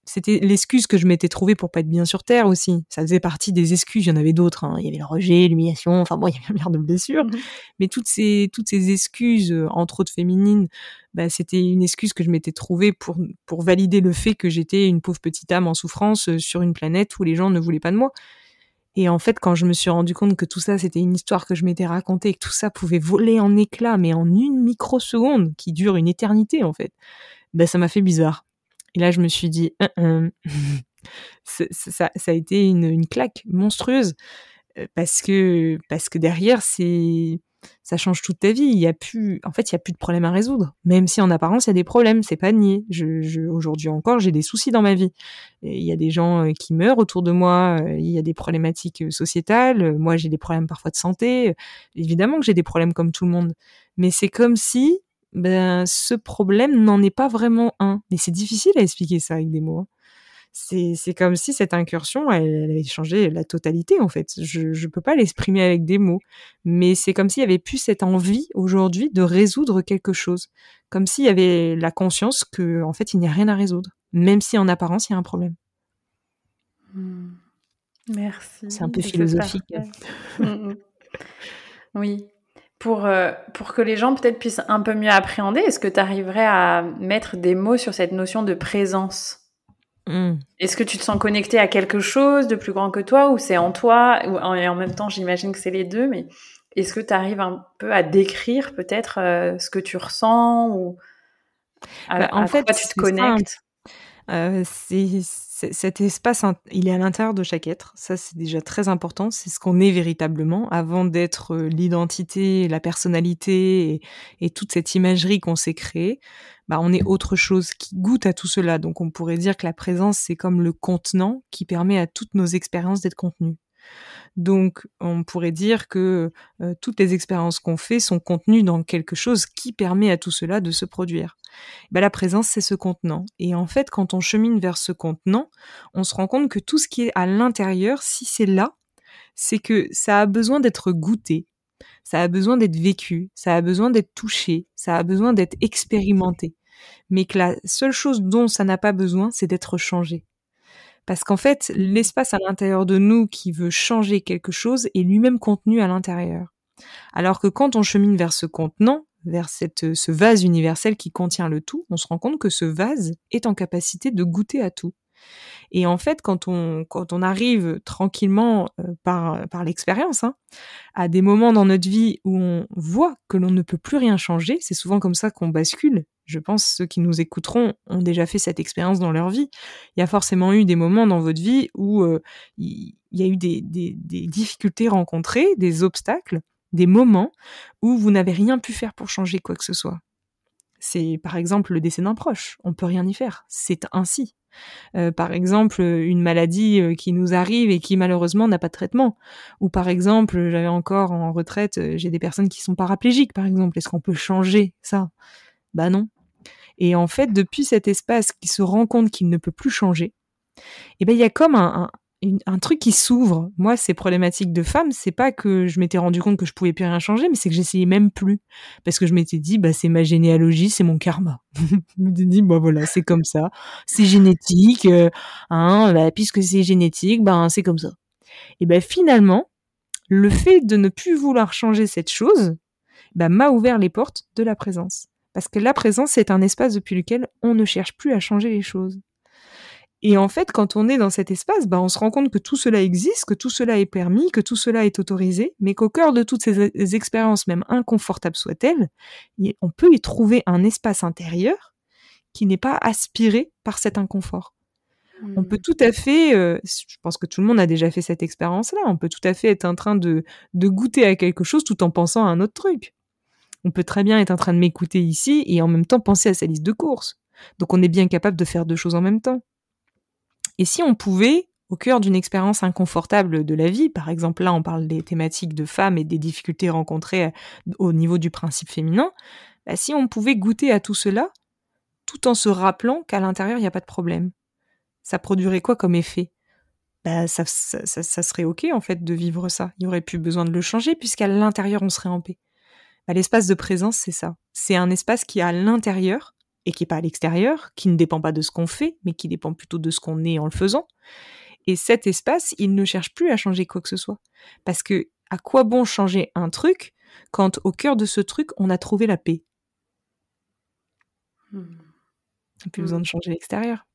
Speaker 3: c'était l'excuse que je m'étais trouvée pour pas être bien sur terre aussi. Ça faisait partie des excuses. Il y en avait d'autres. Hein. Il y avait le rejet, l'humiliation. Enfin bon, il y avait bien de blessures. Mmh. Mais toutes ces toutes ces excuses, euh, entre autres féminines, bah, c'était une excuse que je m'étais trouvée pour pour valider le fait que j'étais une pauvre petite âme en souffrance euh, sur une planète où les gens ne voulaient pas de moi. Et en fait, quand je me suis rendu compte que tout ça, c'était une histoire que je m'étais racontée, et que tout ça pouvait voler en éclats, mais en une microseconde, qui dure une éternité, en fait, ben, ça m'a fait bizarre. Et là, je me suis dit, hein, ça, ça, a été une, claque monstrueuse, euh, parce que, parce que derrière, c'est, ça change toute ta vie. Il y a plus, en fait, il y a plus de problèmes à résoudre. Même si en apparence il y a des problèmes, c'est pas nier. Je, aujourd'hui encore, j'ai des soucis dans ma vie. il y a des gens euh, qui meurent autour de moi. Euh, il y a des problématiques euh, sociétales. Moi, j'ai des problèmes parfois de santé. Évidemment que j'ai des problèmes comme tout le monde. Mais c'est comme si, ben, ce problème n'en est pas vraiment un. Mais c'est difficile à expliquer ça avec des mots. Hein c'est comme si cette incursion, elle, avait changé la totalité en fait. Je ne peux pas l'exprimer avec des mots, mais c'est comme s'il y avait plus cette envie aujourd'hui de résoudre quelque chose, comme s'il y avait la conscience que en fait il n'y a rien à résoudre, même si en apparence il y a un problème.
Speaker 2: Mmh. Merci.
Speaker 3: C'est un peu philosophique.
Speaker 2: Mmh, mmh. oui. Pour, euh, pour que les gens peut-être puissent un peu mieux appréhender, est-ce que tu arriverais à mettre des mots sur cette notion de présence? Hmm. Est-ce que tu te sens connecté à quelque chose de plus grand que toi ou c'est en toi Et en même temps, j'imagine que c'est les deux, mais est-ce que tu arrives un peu à décrire peut-être euh, ce que tu ressens ou
Speaker 3: à, bah, en fait, quoi tu te connectes? Euh, c'est cet espace, il est à l'intérieur de chaque être. Ça, c'est déjà très important. C'est ce qu'on est véritablement avant d'être euh, l'identité, la personnalité et, et, toute cette imagerie qu'on s'est créée bah, on est autre chose qui goûte à tout cela. Donc on pourrait dire que la présence, c'est comme le contenant qui permet à toutes nos expériences d'être contenues. Donc, on pourrait dire que euh, toutes les expériences qu'on fait sont contenues dans quelque chose qui permet à tout cela de se produire. Ben, la présence, c'est ce contenant. Et en fait, quand on chemine vers ce contenant, on se rend compte que tout ce qui est à l'intérieur, si c'est là, c'est que ça a besoin d'être goûté, ça a besoin d'être vécu, ça a besoin d'être touché, ça a besoin d'être expérimenté. Mais que la seule chose dont ça n'a pas besoin, c'est d'être changé. Parce qu'en fait, l'espace à l'intérieur de nous qui veut changer quelque chose est lui-même contenu à l'intérieur. Alors que quand on chemine vers ce contenant, vers cette, ce vase universel qui contient le tout, on se rend compte que ce vase est en capacité de goûter à tout. Et en fait, quand on, arrive tranquillement euh, par, par l'expérience, hein, à des moments dans notre vie où on voit que l'on ne peut plus rien changer, c'est souvent comme ça qu'on bascule. Je pense ceux qui nous écouteront ont déjà fait cette expérience dans leur vie. Il y a forcément eu des moments dans votre vie où euh, il y a eu des, difficultés rencontrées, des obstacles, des moments où vous n'avez rien pu faire pour changer quoi que ce soit. C'est par exemple le décès d'un proche. On peut rien y faire. C'est ainsi. Euh, par exemple, une maladie euh, qui nous arrive et qui malheureusement n'a pas de traitement. Ou par exemple, j'avais encore en retraite, j'ai des personnes qui sont paraplégiques, par exemple. Est-ce qu'on peut changer ça? Bah non. Et en fait, depuis cet espace qui se rend compte qu'il ne peut plus changer, eh ben il y a comme un, truc qui s'ouvre. Moi, ces problématiques de femmes, c'est pas que je m'étais rendu compte que je pouvais plus rien changer, mais c'est que j'essayais même plus. Parce que je m'étais dit, bah, c'est ma généalogie, c'est mon karma. je m'étais dit, bah voilà, c'est comme ça. C'est génétique, euh, hein, bah, puisque c'est génétique, bah, c'est comme ça. Et ben, finalement, le fait de ne plus vouloir changer cette chose, bah, m'a ouvert les portes de la présence. Parce que la présence, c'est un espace depuis lequel on ne cherche plus à changer les choses. Et en fait, quand on est dans cet espace, bah, on se rend compte que tout cela existe, que tout cela est permis, que tout cela est autorisé, mais qu'au cœur de toutes ces expériences, même inconfortables soient-elles, on peut y trouver un espace intérieur qui n'est pas aspiré par cet inconfort. On peut hmm. tout à fait, euh, je pense que tout le monde a déjà fait cette expérience-là, on peut tout à fait être en train de, de goûter à quelque chose tout en pensant à un autre truc. On peut très bien être en train de m'écouter ici et en même temps penser à sa liste de courses. Donc on est bien capable de faire deux choses en même temps. Et si on pouvait, au cœur d'une expérience inconfortable de la vie, par exemple là on parle des thématiques de femmes et des difficultés rencontrées au niveau du principe féminin, bah, si on pouvait goûter à tout cela, tout en se rappelant qu'à l'intérieur il n'y a pas de problème, ça produirait quoi comme effet? Bah, ça, serait ok en fait de vivre ça. Il n'y aurait plus besoin de le changer puisqu'à l'intérieur on serait en paix. Bah, l'espace de présence c'est ça. C'est un espace qui est à l'intérieur et qui n'est pas à l'extérieur, qui ne dépend pas de ce qu'on fait, mais qui dépend plutôt de ce qu'on est en le faisant. Et cet espace, il ne cherche plus à changer quoi que ce soit. Parce que à quoi bon changer un truc quand au cœur de ce truc, on a trouvé la paix? Hmm. plus besoin de changer l'extérieur.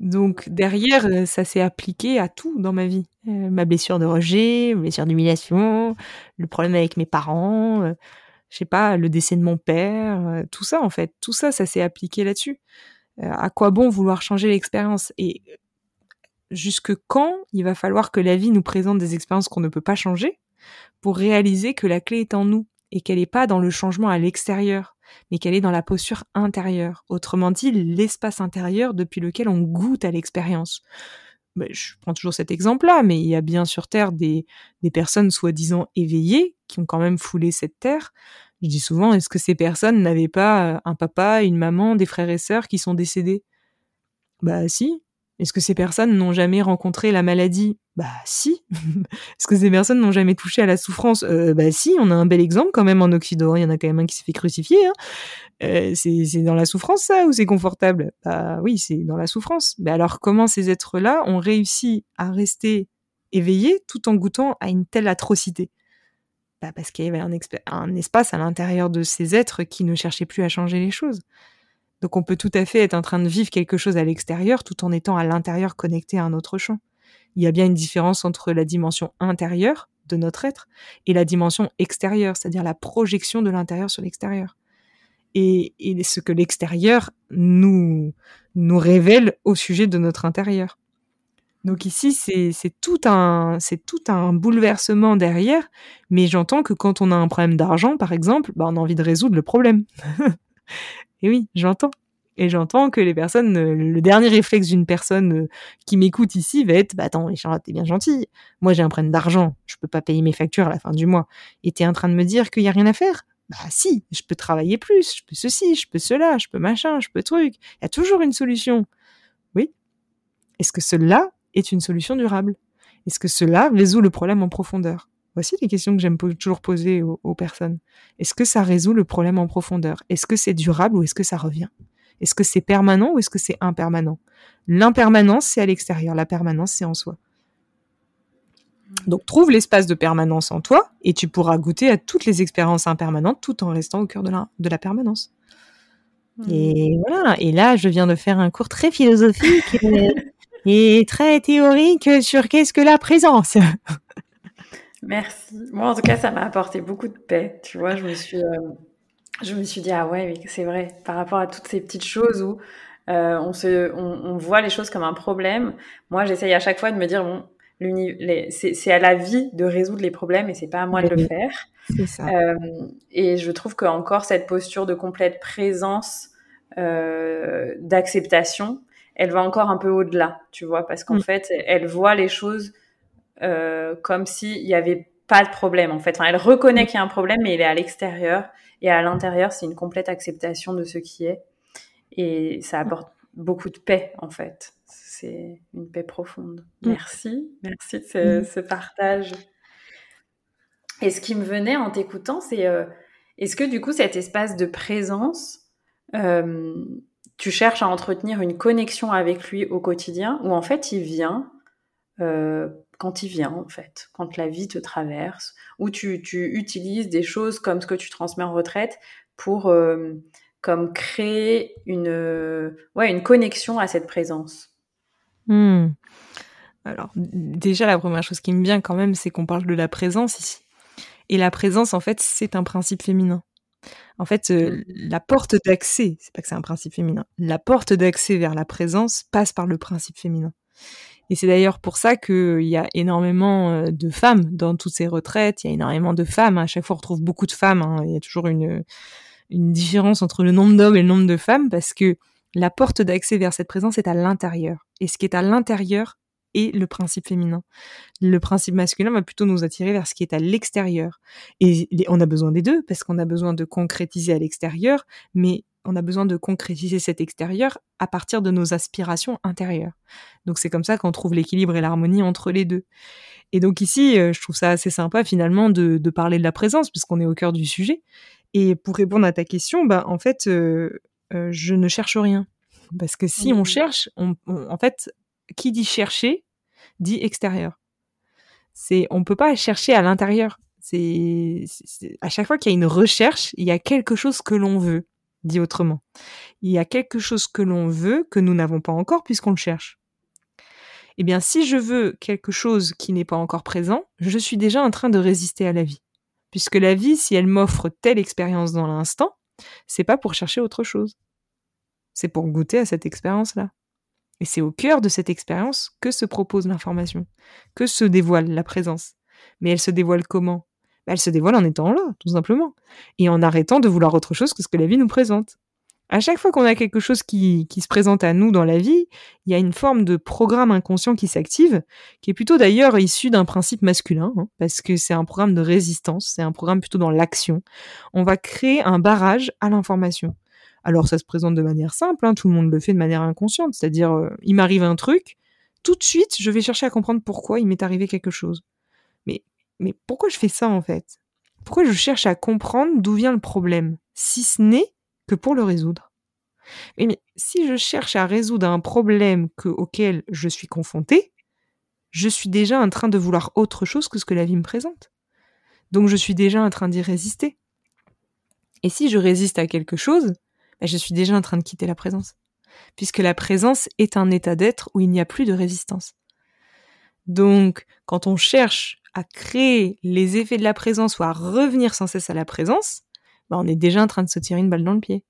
Speaker 3: Donc derrière, euh, ça s'est appliqué à tout dans ma vie. Euh, ma blessure de rejet, ma blessure d'humiliation, le problème avec mes parents, euh, je sais pas, le décès de mon père, euh, tout ça en fait, tout ça, ça s'est appliqué là-dessus. À quoi bon vouloir changer l'expérience? Et jusque quand il va falloir que la vie nous présente des expériences qu'on ne peut pas changer pour réaliser que la clé est en nous et qu'elle n'est pas dans le changement à l'extérieur, mais qu'elle est dans la posture intérieure. Autrement dit, l'espace intérieur depuis lequel on goûte à l'expérience. Je prends toujours cet exemple-là, mais il y a bien sur Terre des, des personnes soi-disant éveillées qui ont quand même foulé cette terre. Je dis souvent, est-ce que ces personnes n'avaient pas euh, un papa, une maman, des frères et sœurs qui sont décédés? Bah si. Est-ce que ces personnes n'ont jamais rencontré la maladie? Bah si. Est-ce que ces personnes n'ont jamais touché à la souffrance? Euh, Bah si, on a un bel exemple quand même en Occident. Il y en a quand même un qui s'est fait crucifier. Hein. Euh, c'est dans la souffrance ça ou c'est confortable? Bah oui, c'est dans la souffrance. Mais alors comment ces êtres-là ont réussi à rester éveillés tout en goûtant à une telle atrocité? Bah, parce qu'il y avait un, espace à l'intérieur de ces êtres qui ne cherchaient plus à changer les choses. Donc on peut tout à fait être en train de vivre quelque chose à l'extérieur tout en étant à l'intérieur connecté à un autre champ. Il y a bien une différence entre la dimension intérieure de notre être et la dimension extérieure, c'est-à-dire la projection de l'intérieur sur l'extérieur. Et, ce que l'extérieur nous, révèle au sujet de notre intérieur. Donc ici, c'est tout un c'est tout un bouleversement derrière, mais j'entends que quand on a un problème d'argent, par exemple, bah, on a envie de résoudre le problème. Et oui, j'entends. Et j'entends que les personnes, euh, le dernier réflexe d'une personne euh, qui m'écoute ici va être, bah attends, Charlotte, t'es bien gentille. Moi, j'ai un problème d'argent. Je peux pas payer mes factures à la fin du mois. Et t'es en train de me dire qu'il y a rien à faire? Bah si, je peux travailler plus, je peux ceci, je peux cela, je peux machin, je peux truc. Il y a toujours une solution. Oui. Est-ce que cela est une solution durable? Est-ce que cela résout le problème en profondeur? Voici les questions que j'aime toujours poser aux, aux personnes. Est-ce que ça résout le problème en profondeur? Est-ce que c'est durable ou est-ce que ça revient? Est-ce que c'est permanent ou est-ce que c'est impermanent? L'impermanence, c'est à l'extérieur. La permanence, c'est en soi. Donc trouve l'espace de permanence en toi et tu pourras goûter à toutes les expériences impermanentes tout en restant au cœur de la, de la permanence. Et voilà. Et là, je viens de faire un cours très philosophique et très théorique sur qu'est-ce que la présence?
Speaker 2: Merci. Moi, en tout cas, ça m'a apporté beaucoup de paix. Tu vois, je me suis, euh, je me suis dit ah ouais, mais c'est vrai. Par rapport à toutes ces petites choses où euh, on se, on, on voit les choses comme un problème. Moi, j'essaye à chaque fois de me dire bon, c'est à la vie de résoudre les problèmes et c'est pas à moi de le faire.
Speaker 3: Ça.
Speaker 2: Euh, et je trouve qu'encore cette posture de complète présence, d'acceptation, elle va encore un peu au-delà, tu vois, parce qu'en
Speaker 3: Mm.
Speaker 2: fait, elle voit les choses euh, comme s'il n'y avait pas de problème, en fait. Enfin, elle reconnaît qu'il y a un problème, mais il est à l'extérieur. Et à l'intérieur, c'est une complète acceptation de ce qui est. Et ça apporte beaucoup de paix, en fait. C'est une paix profonde.
Speaker 3: Mm.
Speaker 2: Merci. Merci de ce,
Speaker 3: Mm.
Speaker 2: ce partage. Et ce qui me venait en t'écoutant, c'est euh, est-ce que du coup, cet espace de présence, euh, tu cherches à entretenir une connexion avec lui au quotidien, ou en fait, il vient euh, quand il vient, en fait, quand la vie te traverse, ou tu, tu utilises des choses comme ce que tu transmets en retraite pour euh, comme créer une, euh, ouais, une connexion à cette présence.
Speaker 3: Hmm. Alors, déjà, la première chose qui me vient quand même, c'est qu'on parle de la présence ici. Et la présence, en fait, c'est un principe féminin. En fait, euh, la porte d'accès, c'est pas que c'est un principe féminin, la porte d'accès vers la présence passe par le principe féminin. Et c'est d'ailleurs pour ça qu'il y a énormément euh, de femmes dans toutes ces retraites, il y a énormément de femmes, à chaque fois on retrouve beaucoup de femmes, hein. il y a toujours une, une différence entre le nombre d'hommes et le nombre de femmes, parce que la porte d'accès vers cette présence est à l'intérieur. Et ce qui est à l'intérieur est le principe féminin. Le principe masculin va plutôt nous attirer vers ce qui est à l'extérieur. Et on a besoin des deux, parce qu'on a besoin de concrétiser à l'extérieur, mais on a besoin de concrétiser cet extérieur à partir de nos aspirations intérieures. Donc c'est comme ça qu'on trouve l'équilibre et l'harmonie entre les deux. Et donc ici, euh, je trouve ça assez sympa finalement de, de parler de la présence, puisqu'on est au cœur du sujet. Et pour répondre à ta question, bah en fait, euh, euh, je ne cherche rien. Parce que si on cherche, on, on- en fait, qui dit chercher dit extérieur. C'est, on peut pas chercher à l'intérieur. C'est- à chaque fois qu'il y a une recherche, il y a quelque chose que l'on veut, dit autrement. Il y a quelque chose que l'on veut que nous n'avons pas encore puisqu'on le cherche. Eh bien, si je veux quelque chose qui n'est pas encore présent, je suis déjà en train de résister à la vie. Puisque la vie, si elle m'offre telle expérience dans l'instant, c'est pas pour chercher autre chose. C'est pour goûter à cette expérience-là. Et c'est au cœur de cette expérience que se propose l'information, que se dévoile la présence. Mais elle se dévoile comment? Bah, Elle se dévoile en étant là, tout simplement. Et en arrêtant de vouloir autre chose que ce que la vie nous présente. À chaque fois qu'on a quelque chose qui, se présente à nous dans la vie, il y a une forme de programme inconscient qui s'active, qui est plutôt d'ailleurs issu d'un principe masculin, hein, parce que c'est un programme de résistance, c'est un programme plutôt dans l'action. On va créer un barrage à l'information. Alors ça se présente de manière simple, hein, tout le monde le fait de manière inconsciente, c'est-à-dire euh, il m'arrive un truc, tout de suite je vais chercher à comprendre pourquoi il m'est arrivé quelque chose. Mais, mais pourquoi je fais ça en fait? Pourquoi je cherche à comprendre d'où vient le problème, si ce n'est que pour le résoudre? Mais, mais si je cherche à résoudre un problème que, auquel je suis confronté, je suis déjà en train de vouloir autre chose que ce que la vie me présente. Donc je suis déjà en train d'y résister. Et si je résiste à quelque chose, ben, je suis déjà en train de quitter la présence. Puisque la présence est un état d'être où il n'y a plus de résistance. Donc, quand on cherche à créer les effets de la présence ou à revenir sans cesse à la présence, ben, on est déjà en train de se tirer une balle dans le pied.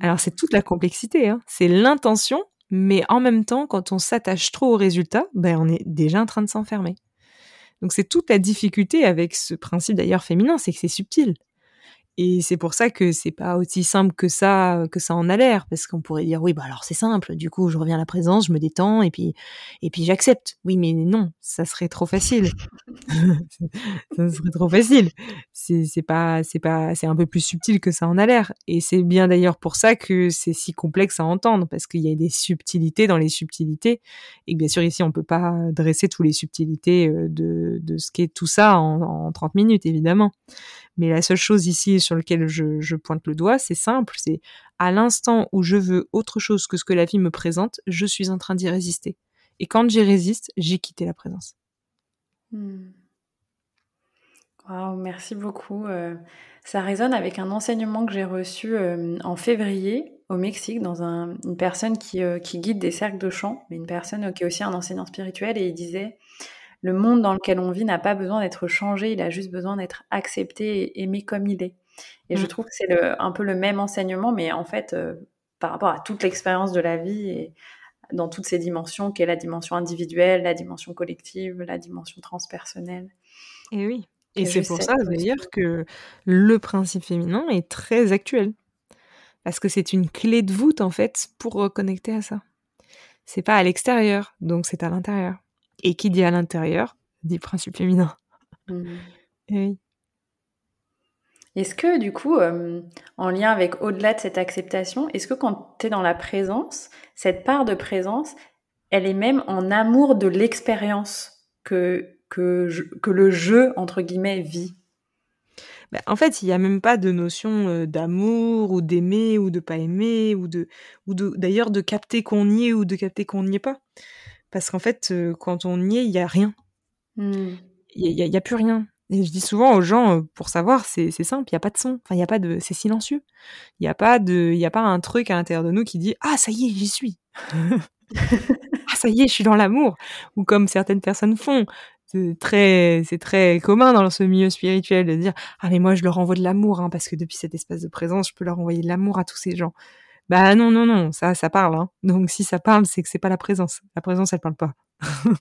Speaker 3: Alors c'est toute la complexité, hein. c'est l'intention, mais en même temps, quand on s'attache trop au résultat, ben on est déjà en train de s'enfermer. Donc c'est toute la difficulté avec ce principe d'ailleurs féminin, c'est que c'est subtil. Et c'est pour ça que c'est pas aussi simple que ça, que ça en a l'air, parce qu'on pourrait dire oui, bah alors c'est simple. Du coup, je reviens à la présence, je me détends et puis et puis j'accepte. Oui, mais non, ça serait trop facile. ça serait trop facile. C'est pas c'est pas c'est un peu plus subtil que ça en a l'air. Et c'est bien d'ailleurs pour ça que c'est si complexe à entendre, parce qu'il y a des subtilités dans les subtilités. Et bien sûr ici on peut pas dresser tous les subtilités euh, de de ce qu'est tout ça en, en 30 minutes évidemment. Mais la seule chose ici sur laquelle je, pointe le doigt, c'est simple, c'est à l'instant où je veux autre chose que ce que la vie me présente, je suis en train d'y résister. Et quand j'y résiste, j'ai quitté la présence.
Speaker 2: Hmm. merci beaucoup. Euh, ça résonne avec un enseignement que j'ai reçu euh, en février au Mexique dans une personne qui, euh, qui, guide des cercles de chant, mais une personne qui est aussi un enseignant spirituel et il disait le monde dans lequel on vit n'a pas besoin d'être changé, il a juste besoin d'être accepté et aimé comme il est. Et je mm. trouve que c'est un peu le même enseignement, mais en fait, euh, par rapport à toute l'expérience de la vie et dans toutes ces dimensions, qui est la dimension individuelle, la dimension collective, la dimension transpersonnelle.
Speaker 3: Et oui. Et c'est pour ça, dire que le principe féminin est très actuel. Parce que c'est une clé de voûte, en fait, pour reconnecter à ça. C'est pas à l'extérieur, donc c'est à l'intérieur. Et qui dit à l'intérieur, dit principe féminin.
Speaker 2: Mmh. oui. Est-ce que du coup, euh, en lien avec au-delà de cette acceptation, est-ce que quand tu es dans la présence, cette part de présence, elle est même en amour de l'expérience que, que, que le jeu, entre guillemets, vit?
Speaker 3: Bah, en fait, il n'y a même pas de notion euh, d'amour ou d'aimer ou de pas aimer ou de, ou de d'ailleurs de capter qu'on y est ou de capter qu'on n'y est pas. Parce qu'en fait, euh, quand on y est, il y a rien. Hmm. Il n'y a, plus rien. Et je dis souvent aux gens, euh, pour savoir, c'est simple, il n'y a pas de son. Enfin, il y a pas de, c'est silencieux. Il n'y a pas de, il y a pas un truc à l'intérieur de nous qui dit, ah, ça y est, j'y suis. ah, ça y est, je suis dans l'amour. Ou comme certaines personnes font. C'est très, c'est très commun dans ce milieu spirituel de dire, ah, mais moi, je leur envoie de l'amour, hein, parce que depuis cet espace de présence, je peux leur envoyer de l'amour à tous ces gens. Bah non, non, non, ça, ça parle. Hein. Donc si ça parle, c'est que c'est pas la présence. La présence, elle parle pas.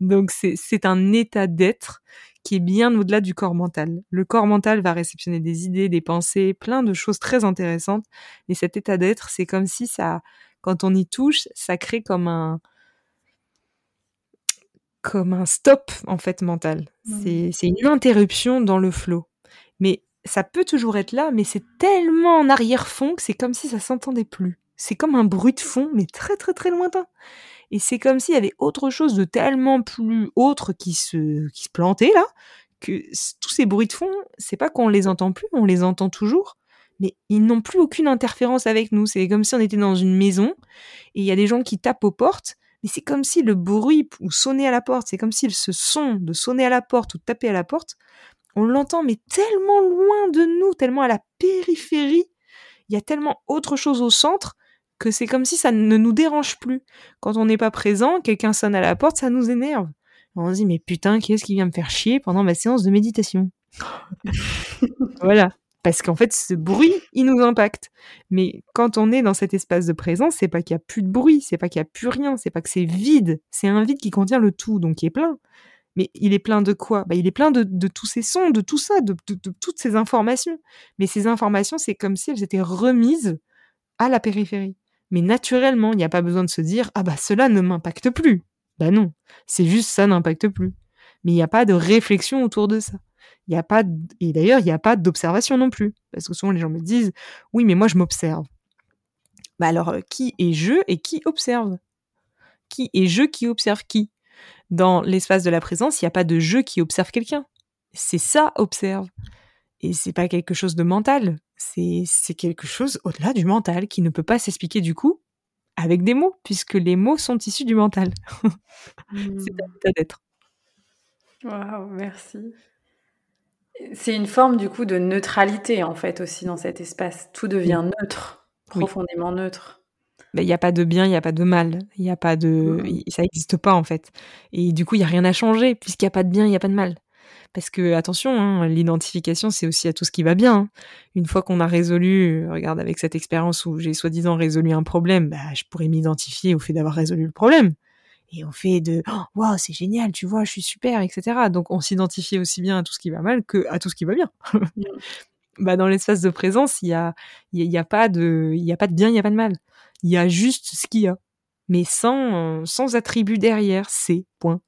Speaker 3: Donc c'est un état d'être qui est bien au-delà du corps mental. Le corps mental va réceptionner des idées, des pensées, plein de choses très intéressantes. Et cet état d'être, c'est comme si ça, quand on y touche, ça crée comme un, comme un stop en fait mental. C'est une interruption dans le flot. Mais ça peut toujours être là, mais c'est tellement en arrière-fond que c'est comme si ça s'entendait plus. C'est comme un bruit de fond, mais très très très lointain. Et c'est comme s'il y avait autre chose de tellement plus autre qui se, plantait là, que tous ces bruits de fond, c'est pas qu'on les entend plus, on les entend toujours, mais ils n'ont plus aucune interférence avec nous. C'est comme si on était dans une maison et il y a des gens qui tapent aux portes, mais c'est comme si le bruit ou sonner à la porte, c'est comme si ce son de sonner à la porte ou de taper à la porte, on l'entend, mais tellement loin de nous, tellement à la périphérie. Il y a tellement autre chose au centre que c'est comme si ça ne nous dérange plus. Quand on n'est pas présent, quelqu'un sonne à la porte, ça nous énerve. On se dit, mais putain, qui est-ce qui vient me faire chier pendant ma séance de méditation? Voilà. Parce qu'en fait, ce bruit, il nous impacte. Mais quand on est dans cet espace de présence, c'est pas qu'il y a plus de bruit, c'est pas qu'il y a plus rien, c'est pas que c'est vide. C'est un vide qui contient le tout, donc qui est plein. Mais il est plein de quoi? Bah, Il est plein de, tous ces sons, de tout ça, de, toutes ces informations. Mais ces informations, c'est comme si elles étaient remises à la périphérie. Mais naturellement, il n'y a pas besoin de se dire ah bah cela ne m'impacte plus. Bah non, c'est juste ça n'impacte plus. Mais il n'y a pas de réflexion autour de ça. Il a pas et d'ailleurs il n'y a pas d'observation non plus parce que souvent les gens me disent oui mais moi je m'observe. Bah alors euh, qui est je et qui observe? Qui est je qui observe qui? Dans l'espace de la présence, il n'y a pas de jeu qui observe quelqu'un. C'est ça observe. Et c'est pas quelque chose de mental. C'est, c'est quelque chose au-delà du mental qui ne peut pas s'expliquer du coup avec des mots, puisque les mots sont issus du mental. c'est un état d'être.
Speaker 2: Waouh, merci. C'est une forme du coup de neutralité en fait aussi dans cet espace. Tout devient neutre, profondément neutre
Speaker 3: il n'y a pas de bien, il n'y a pas de mal, il y a pas de, ça n'existe pas en fait. Et du coup, il y a rien à changer puisqu'il n'y a pas de bien, il n'y a pas de mal. Parce que attention, hein, l'identification, c'est aussi à tout ce qui va bien. Hein. Une fois qu'on a résolu, regarde avec cette expérience où j'ai soi-disant résolu un problème, bah, je pourrais m'identifier au fait d'avoir résolu le problème et au fait de oh, waouh c'est génial tu vois je suis super etc donc on s'identifie aussi bien à tout ce qui va mal que à tout ce qui va bien bah, dans l'espace de présence, il y a, il y, a pas de, il y a pas de bien, il y a pas de mal. Il y a juste ce qu'il y a, mais sans, sans attribut derrière. C'est point.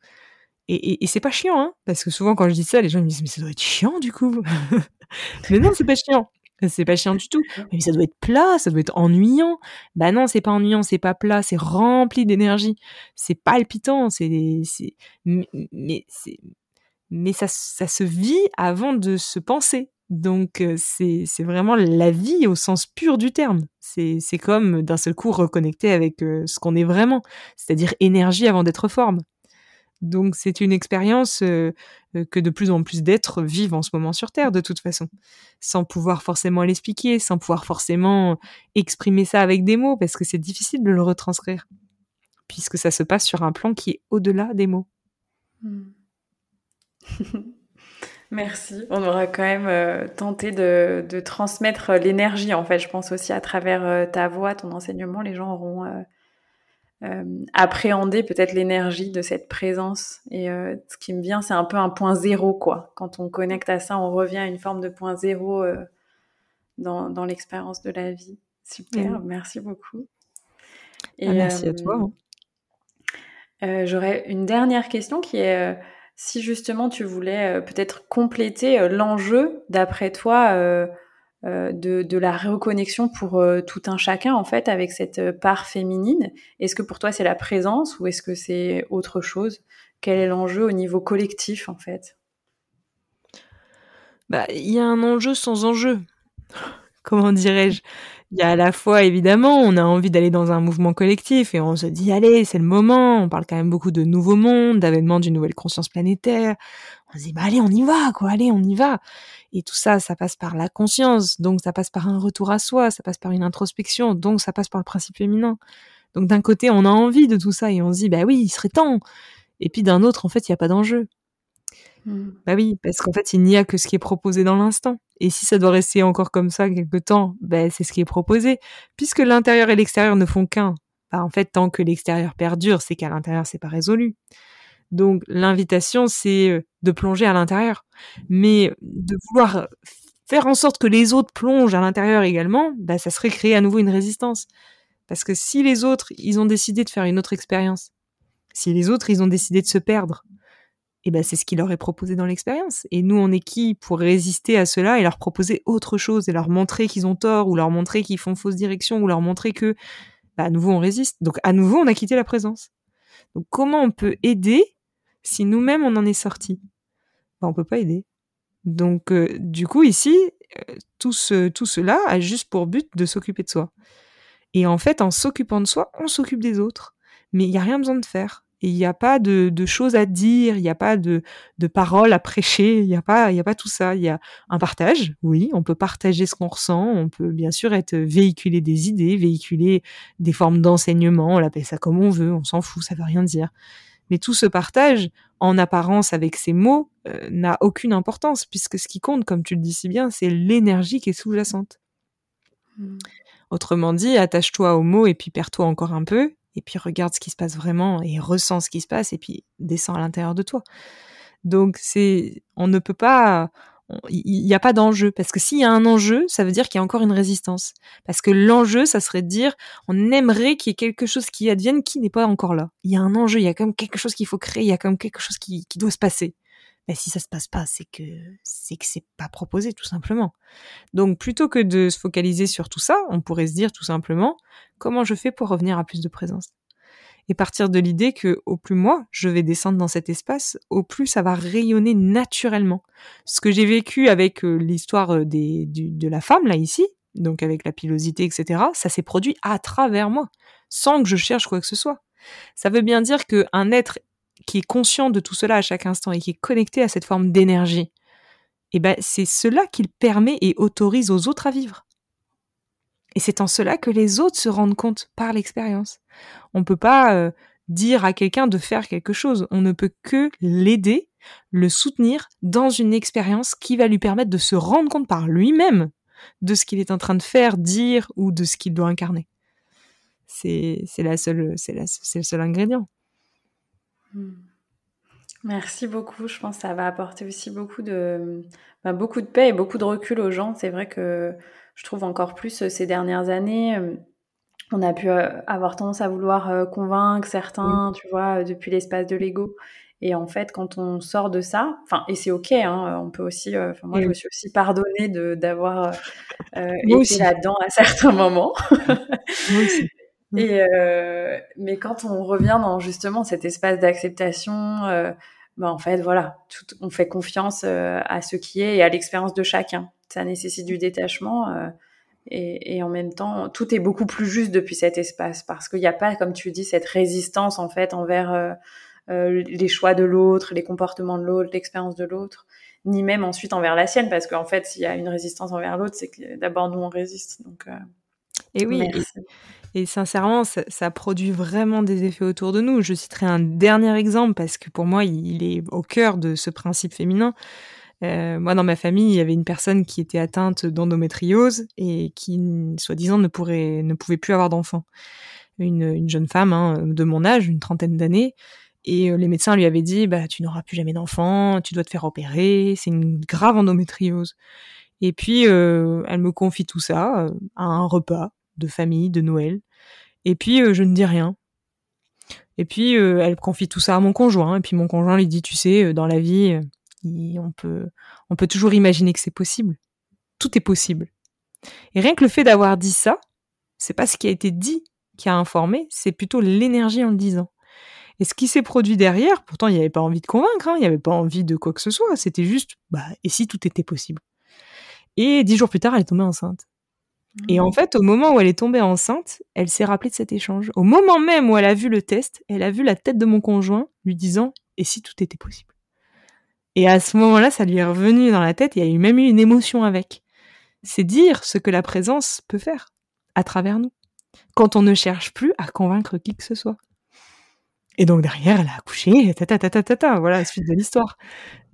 Speaker 3: Et, et, c'est pas chiant, hein, parce que souvent quand je dis ça, les gens me disent mais ça doit être chiant du coup. mais non, c'est pas chiant. C'est pas chiant du tout. Mais ça doit être plat, ça doit être ennuyant. Bah non, c'est pas ennuyant, c'est pas plat, c'est rempli d'énergie. C'est palpitant, c'est, mais, mais c'est, mais ça, ça se vit avant de se penser. Donc euh, c'est vraiment la vie au sens pur du terme. C'est c'est comme d'un seul coup reconnecter avec euh, ce qu'on est vraiment, c'est-à-dire énergie avant d'être forme. Donc c'est une expérience euh, que de plus en plus d'êtres vivent en ce moment sur Terre de toute façon, sans pouvoir forcément l'expliquer, sans pouvoir forcément exprimer ça avec des mots, parce que c'est difficile de le retranscrire, puisque ça se passe sur un plan qui est au-delà des mots. Hmm.
Speaker 2: Merci. On aura quand même euh, tenté de, de transmettre l'énergie, en fait. Je pense aussi à travers euh, ta voix, ton enseignement, les gens auront euh, appréhender peut-être l'énergie de cette présence. Et ce qui me vient, c'est un peu un point zéro, quoi. Quand on connecte à ça, on revient à une forme de point zéro dans, dans l'expérience de la vie. Super, merci beaucoup.
Speaker 3: Et, ah, merci à toi.
Speaker 2: Hein. J'aurais une dernière question qui est si justement tu voulais euh, peut-être compléter euh, l'enjeu, d'après toi, euh, de, la reconnexion pour tout un chacun, en fait, avec cette part féminine, est-ce que pour toi c'est la présence ou est-ce que c'est autre chose? Quel est l'enjeu au niveau collectif, en fait?
Speaker 3: Bah, Il y a un enjeu sans enjeu. Comment dirais-je? Il y a à la fois, évidemment, on a envie d'aller dans un mouvement collectif et on se dit, allez, c'est le moment. On parle quand même beaucoup de nouveaux mondes, d'avènement d'une nouvelle conscience planétaire. On se dit, bah, allez, on y va, quoi, allez, on y va. Et tout ça, ça passe par la conscience, donc ça passe par un retour à soi, ça passe par une introspection, donc ça passe par le principe féminin. Donc d'un côté, on a envie de tout ça et on se dit, bah oui, il serait temps. Et puis d'un autre, en fait, il n'y a pas d'enjeu. Mmh. Bah oui, parce qu'en fait, il n'y a que ce qui est proposé dans l'instant. Et si ça doit rester encore comme ça quelque temps, bah, c'est ce qui est proposé. Puisque l'intérieur et l'extérieur ne font qu'un. Bah, en fait, tant que l'extérieur perdure, c'est qu'à l'intérieur, c'est pas résolu. Donc, l'invitation, c'est euh, de plonger à l'intérieur. Mais de vouloir faire en sorte que les autres plongent à l'intérieur également, bah, ça serait créer à nouveau une résistance. Parce que si les autres, ils ont décidé de faire une autre expérience, si les autres, ils ont décidé de se perdre, ben c'est ce qui leur est proposé dans l'expérience. Et nous, on est qui pour résister à cela et leur proposer autre chose et leur montrer qu'ils ont tort ou leur montrer qu'ils font fausse direction ou leur montrer que, bah, à nouveau, on résiste. Donc, à nouveau, on a quitté la présence. Donc, comment on peut aider si nous-mêmes on en est sorti bah, On peut pas aider. Donc, euh, du coup, ici, euh, tout, ce, tout cela a juste pour but de s'occuper de soi. Et en fait, en s'occupant de soi, on s'occupe des autres. Mais il n'y a rien besoin de faire et il n'y a pas de, de, choses à dire, il n'y a pas de, de paroles à prêcher, il n'y a pas, il y a pas tout ça. Il y a un partage, oui, on peut partager ce qu'on ressent, on peut bien sûr être véhiculer des idées, véhiculer des formes d'enseignement, on l'appelle ça comme on veut, on s'en fout, ça veut rien dire. Mais tout ce partage, en apparence avec ces mots, euh, n'a aucune importance puisque ce qui compte, comme tu le dis si bien, c'est l'énergie qui est sous-jacente. Mmh. Autrement dit, attache-toi aux mots et puis perds-toi encore un peu et puis regarde ce qui se passe vraiment et ressens ce qui se passe et puis descends à l'intérieur de toi. Donc c'est, on ne peut pas, il n'y a pas d'enjeu parce que s'il y a un enjeu, ça veut dire qu'il y a encore une résistance. Parce que l'enjeu, ça serait de dire, on aimerait qu'il y ait quelque chose qui advienne qui n'est pas encore là. Il y a un enjeu, il y a comme quelque chose qu'il faut créer, il y a comme quelque chose qui, qui doit se passer. Mais si ça se passe pas, c'est que c'est que c'est pas proposé tout simplement. Donc plutôt que de se focaliser sur tout ça, on pourrait se dire tout simplement comment je fais pour revenir à plus de présence? Et partir de l'idée que au plus moi je vais descendre dans cet espace, au plus ça va rayonner naturellement. Ce que j'ai vécu avec euh, l'histoire euh, des, de la femme là ici, donc avec la pilosité, etc., ça s'est produit à travers moi, sans que je cherche quoi que ce soit. Ça veut bien dire qu'un être qui est conscient de tout cela à chaque instant et qui est connecté à cette forme d'énergie, eh ben, c'est cela qu'il permet et autorise aux autres à vivre. Et c'est en cela que les autres se rendent compte par l'expérience. On ne peut pas euh, dire à quelqu'un de faire quelque chose. On ne peut que l'aider, le soutenir dans une expérience qui va lui permettre de se rendre compte par lui-même de ce qu'il est en train de faire, dire ou de ce qu'il doit incarner. C'est la seule, c'est le seul ingrédient.
Speaker 2: Hmm. Merci beaucoup. Je pense que ça va apporter aussi beaucoup de, bah, beaucoup de paix et beaucoup de recul aux gens. C'est vrai que je trouve encore plus ces dernières années, on a pu avoir tendance à vouloir convaincre certains, tu vois, depuis l'espace de l'ego. Et en fait, quand on sort de ça, enfin, et c'est ok, hein, on peut aussi, moi, je me suis aussi pardonnée d'avoir euh, été là-dedans à certains moments. moi aussi. Et euh, mais quand on revient dans justement cet espace d'acceptation, euh, ben en fait, voilà, tout, on fait confiance à ce qui est et à l'expérience de chacun. Ça nécessite du détachement. Et, et, en même temps, tout est beaucoup plus juste depuis cet espace parce qu'il n'y a pas, comme tu dis, cette résistance en fait envers euh, les choix de l'autre, les comportements de l'autre, l'expérience de l'autre, ni même ensuite envers la sienne, parce qu'en fait, s'il y a une résistance envers l'autre, c'est que d'abord nous on résiste. Donc, euh,
Speaker 3: et oui, et, sincèrement, ça, produit vraiment des effets autour de nous. Je citerai un dernier exemple parce que pour moi, il, est au cœur de ce principe féminin. Euh, moi, dans ma famille, il y avait une personne qui était atteinte d'endométriose et qui, soi-disant, ne, pourrait, ne pouvait plus avoir d'enfant. Une, une, jeune femme hein, de mon âge, une trentaine d'années, et euh, les médecins lui avaient dit, bah, tu n'auras plus jamais d'enfant, tu dois te faire opérer, c'est une grave endométriose. Et puis, euh, elle me confie tout ça euh, à un repas de famille, de Noël. Et puis, je ne dis rien. Et puis, elle confie tout ça à mon conjoint. Et puis, mon conjoint lui dit, tu sais, dans la vie, on peut, on peut toujours imaginer que c'est possible. Tout est possible. Et rien que le fait d'avoir dit ça, c'est pas ce qui a été dit qui a informé, c'est plutôt l'énergie en le disant. Et ce qui s'est produit derrière, pourtant il n'y avait pas envie de convaincre, hein, il n'y avait pas envie de quoi que ce soit, c'était juste, bah, et si tout était possible? Et dix jours plus tard, elle est tombée enceinte. Et en mmh. fait, au moment où elle est tombée enceinte, elle s'est rappelée de cet échange. Au moment même où elle a vu le test, elle a vu la tête de mon conjoint lui disant Et si tout était possible? Et à ce moment-là, ça lui est revenu dans la tête, il y a eu même eu une émotion avec. C'est dire ce que la présence peut faire à travers nous, quand on ne cherche plus à convaincre qui que ce soit. Et donc derrière, elle a accouché, ta ta ta ta ta, ta voilà la suite de l'histoire.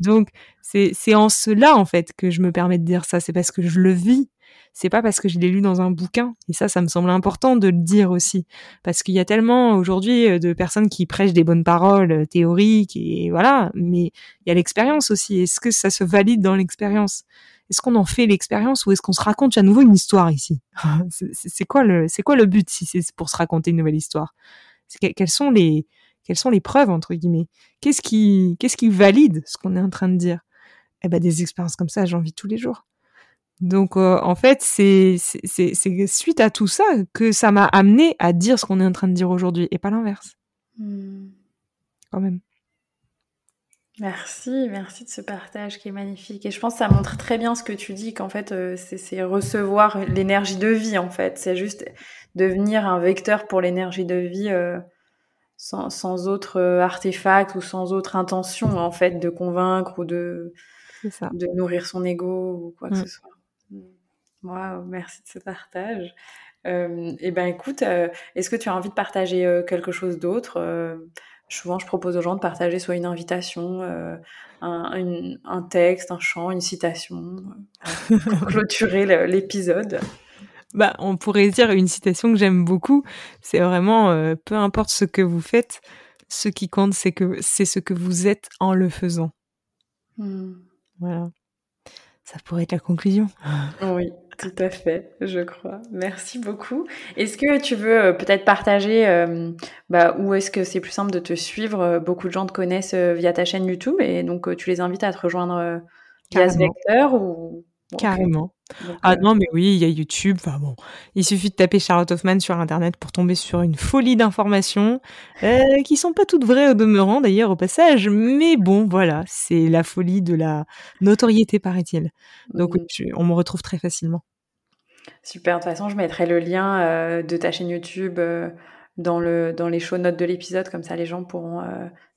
Speaker 3: Donc c'est c'est en cela en fait que je me permets de dire ça, c'est parce que je le vis. C'est pas parce que je l'ai lu dans un bouquin. Et ça, ça me semble important de le dire aussi, parce qu'il y a tellement aujourd'hui euh, de personnes qui prêchent des bonnes paroles euh, théoriques et voilà, mais il y a l'expérience aussi. Est-ce que ça se valide dans l'expérience? Est-ce qu'on en fait l'expérience ou est-ce qu'on se raconte à nouveau une histoire ici? C'est quoi le c'est quoi le but si c'est pour se raconter une nouvelle histoire? Quels sont les quelles sont les preuves entre guillemets? Qu'est-ce qui, qu'est-ce qui valide ce qu'on est en train de dire? Eh ben des expériences comme ça, j'en vis tous les jours. Donc euh, en fait, c'est, c'est, c'est suite à tout ça que ça m'a amené à dire ce qu'on est en train de dire aujourd'hui et pas l'inverse. Hmm. Quand même.
Speaker 2: Merci, merci de ce partage qui est magnifique. Et je pense que ça montre très bien ce que tu dis, qu'en fait, euh, c'est, c'est recevoir l'énergie de vie, en fait. C'est juste devenir un vecteur pour l'énergie de vie euh, sans, sans autre euh, artefact ou sans autre intention en fait de convaincre ou de de nourrir son ego ou quoi que mm. ce soit. Waouh, merci de ce partage. Euh, et eh ben écoute, euh, est-ce que tu as envie de partager euh, quelque chose d'autre? Souvent, je propose aux gens de partager soit une invitation, un, un, texte, un chant, une citation pour clôturer l'épisode.
Speaker 3: Bah, on pourrait dire une citation que j'aime beaucoup. C'est vraiment euh, peu importe ce que vous faites, ce qui compte, c'est que c'est ce que vous êtes en le faisant. Hmm. Voilà. Ça pourrait être la conclusion.
Speaker 2: Oui, tout à fait, je crois. Merci beaucoup. Est-ce que tu veux euh, peut-être partager euh, bah, où est-ce que c'est plus simple de te suivre? Beaucoup de gens te connaissent via ta chaîne YouTube et donc tu les invites à te rejoindre via ce vecteur ou
Speaker 3: Carrément. Ah euh, non, mais oui, il y a YouTube. Enfin bon, il suffit de taper Charlotte Hoffman sur Internet pour tomber sur une folie d'informations euh, qui sont pas toutes vraies au demeurant d'ailleurs au passage. Mais bon, voilà, c'est la folie de la notoriété, paraît-il. Donc on me retrouve très facilement.
Speaker 2: Super. De toute façon, je mettrai le lien euh, de ta chaîne YouTube dans, le, dans les show notes de l'épisode. Comme ça, les gens pourront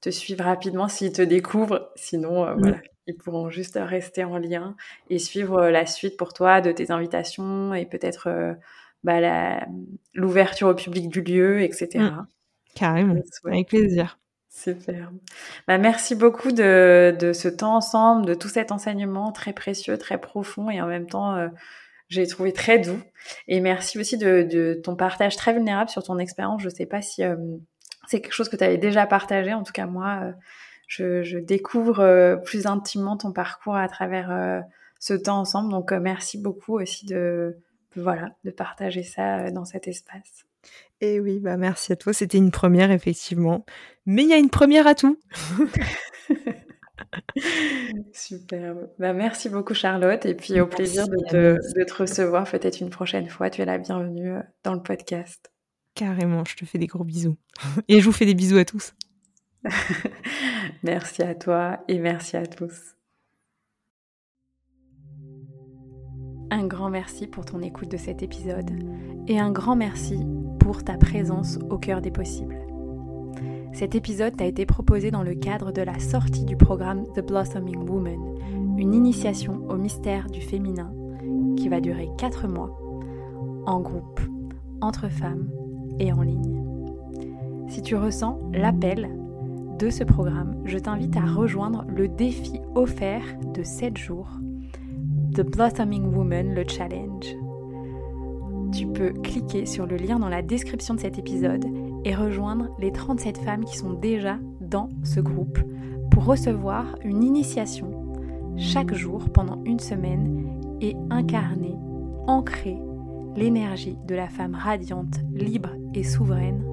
Speaker 2: te suivre rapidement s'ils te découvrent. Sinon, voilà, ils pourront juste rester en lien et suivre euh, la suite pour toi de tes invitations et peut-être euh, bah, l'ouverture au public du lieu, etc. Mmh.
Speaker 3: Carrément, avec plaisir.
Speaker 2: Super. Bah, merci beaucoup de, de, ce temps ensemble, de tout cet enseignement très précieux, très profond et en même temps, euh, j'ai trouvé très doux. Et merci aussi de, de, ton partage très vulnérable sur ton expérience. Je ne sais pas si c'est quelque chose que tu avais déjà partagé. En tout cas, moi, je, découvre plus intimement ton parcours à travers ce temps ensemble. Donc merci beaucoup aussi de voilà de partager ça dans cet espace.
Speaker 3: Et oui, bah merci à toi. C'était une première effectivement, mais il y a une première à tout.
Speaker 2: Super. Bah, merci beaucoup Charlotte et puis au plaisir de te, de te recevoir peut-être une prochaine fois. Tu es la bienvenue euh, dans le podcast.
Speaker 3: Carrément, je te fais des gros bisous. Et je vous fais des bisous à tous.
Speaker 2: merci à toi et merci à tous. Un grand merci pour ton écoute de cet épisode et un grand merci pour ta présence au cœur des possibles. Cet épisode t'a été proposé dans le cadre de la sortie du programme The Blossoming Woman, une initiation au mystère du féminin qui va durer 4 mois, en groupe, entre femmes et en ligne. Si tu ressens l'appel de ce programme, je t'invite à rejoindre le défi offert de 7 jours, The Blossoming Woman, le challenge. Tu peux cliquer sur le lien dans la description de cet épisode et rejoindre les 37 femmes qui sont déjà dans ce groupe pour recevoir une initiation chaque jour pendant une semaine et incarner, ancrer l'énergie de la femme radiante, libre et souveraine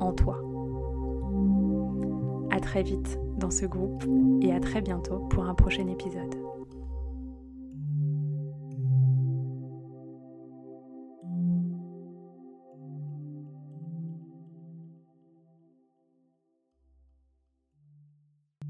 Speaker 2: en toi. À très vite dans ce groupe et à très bientôt pour un prochain épisode.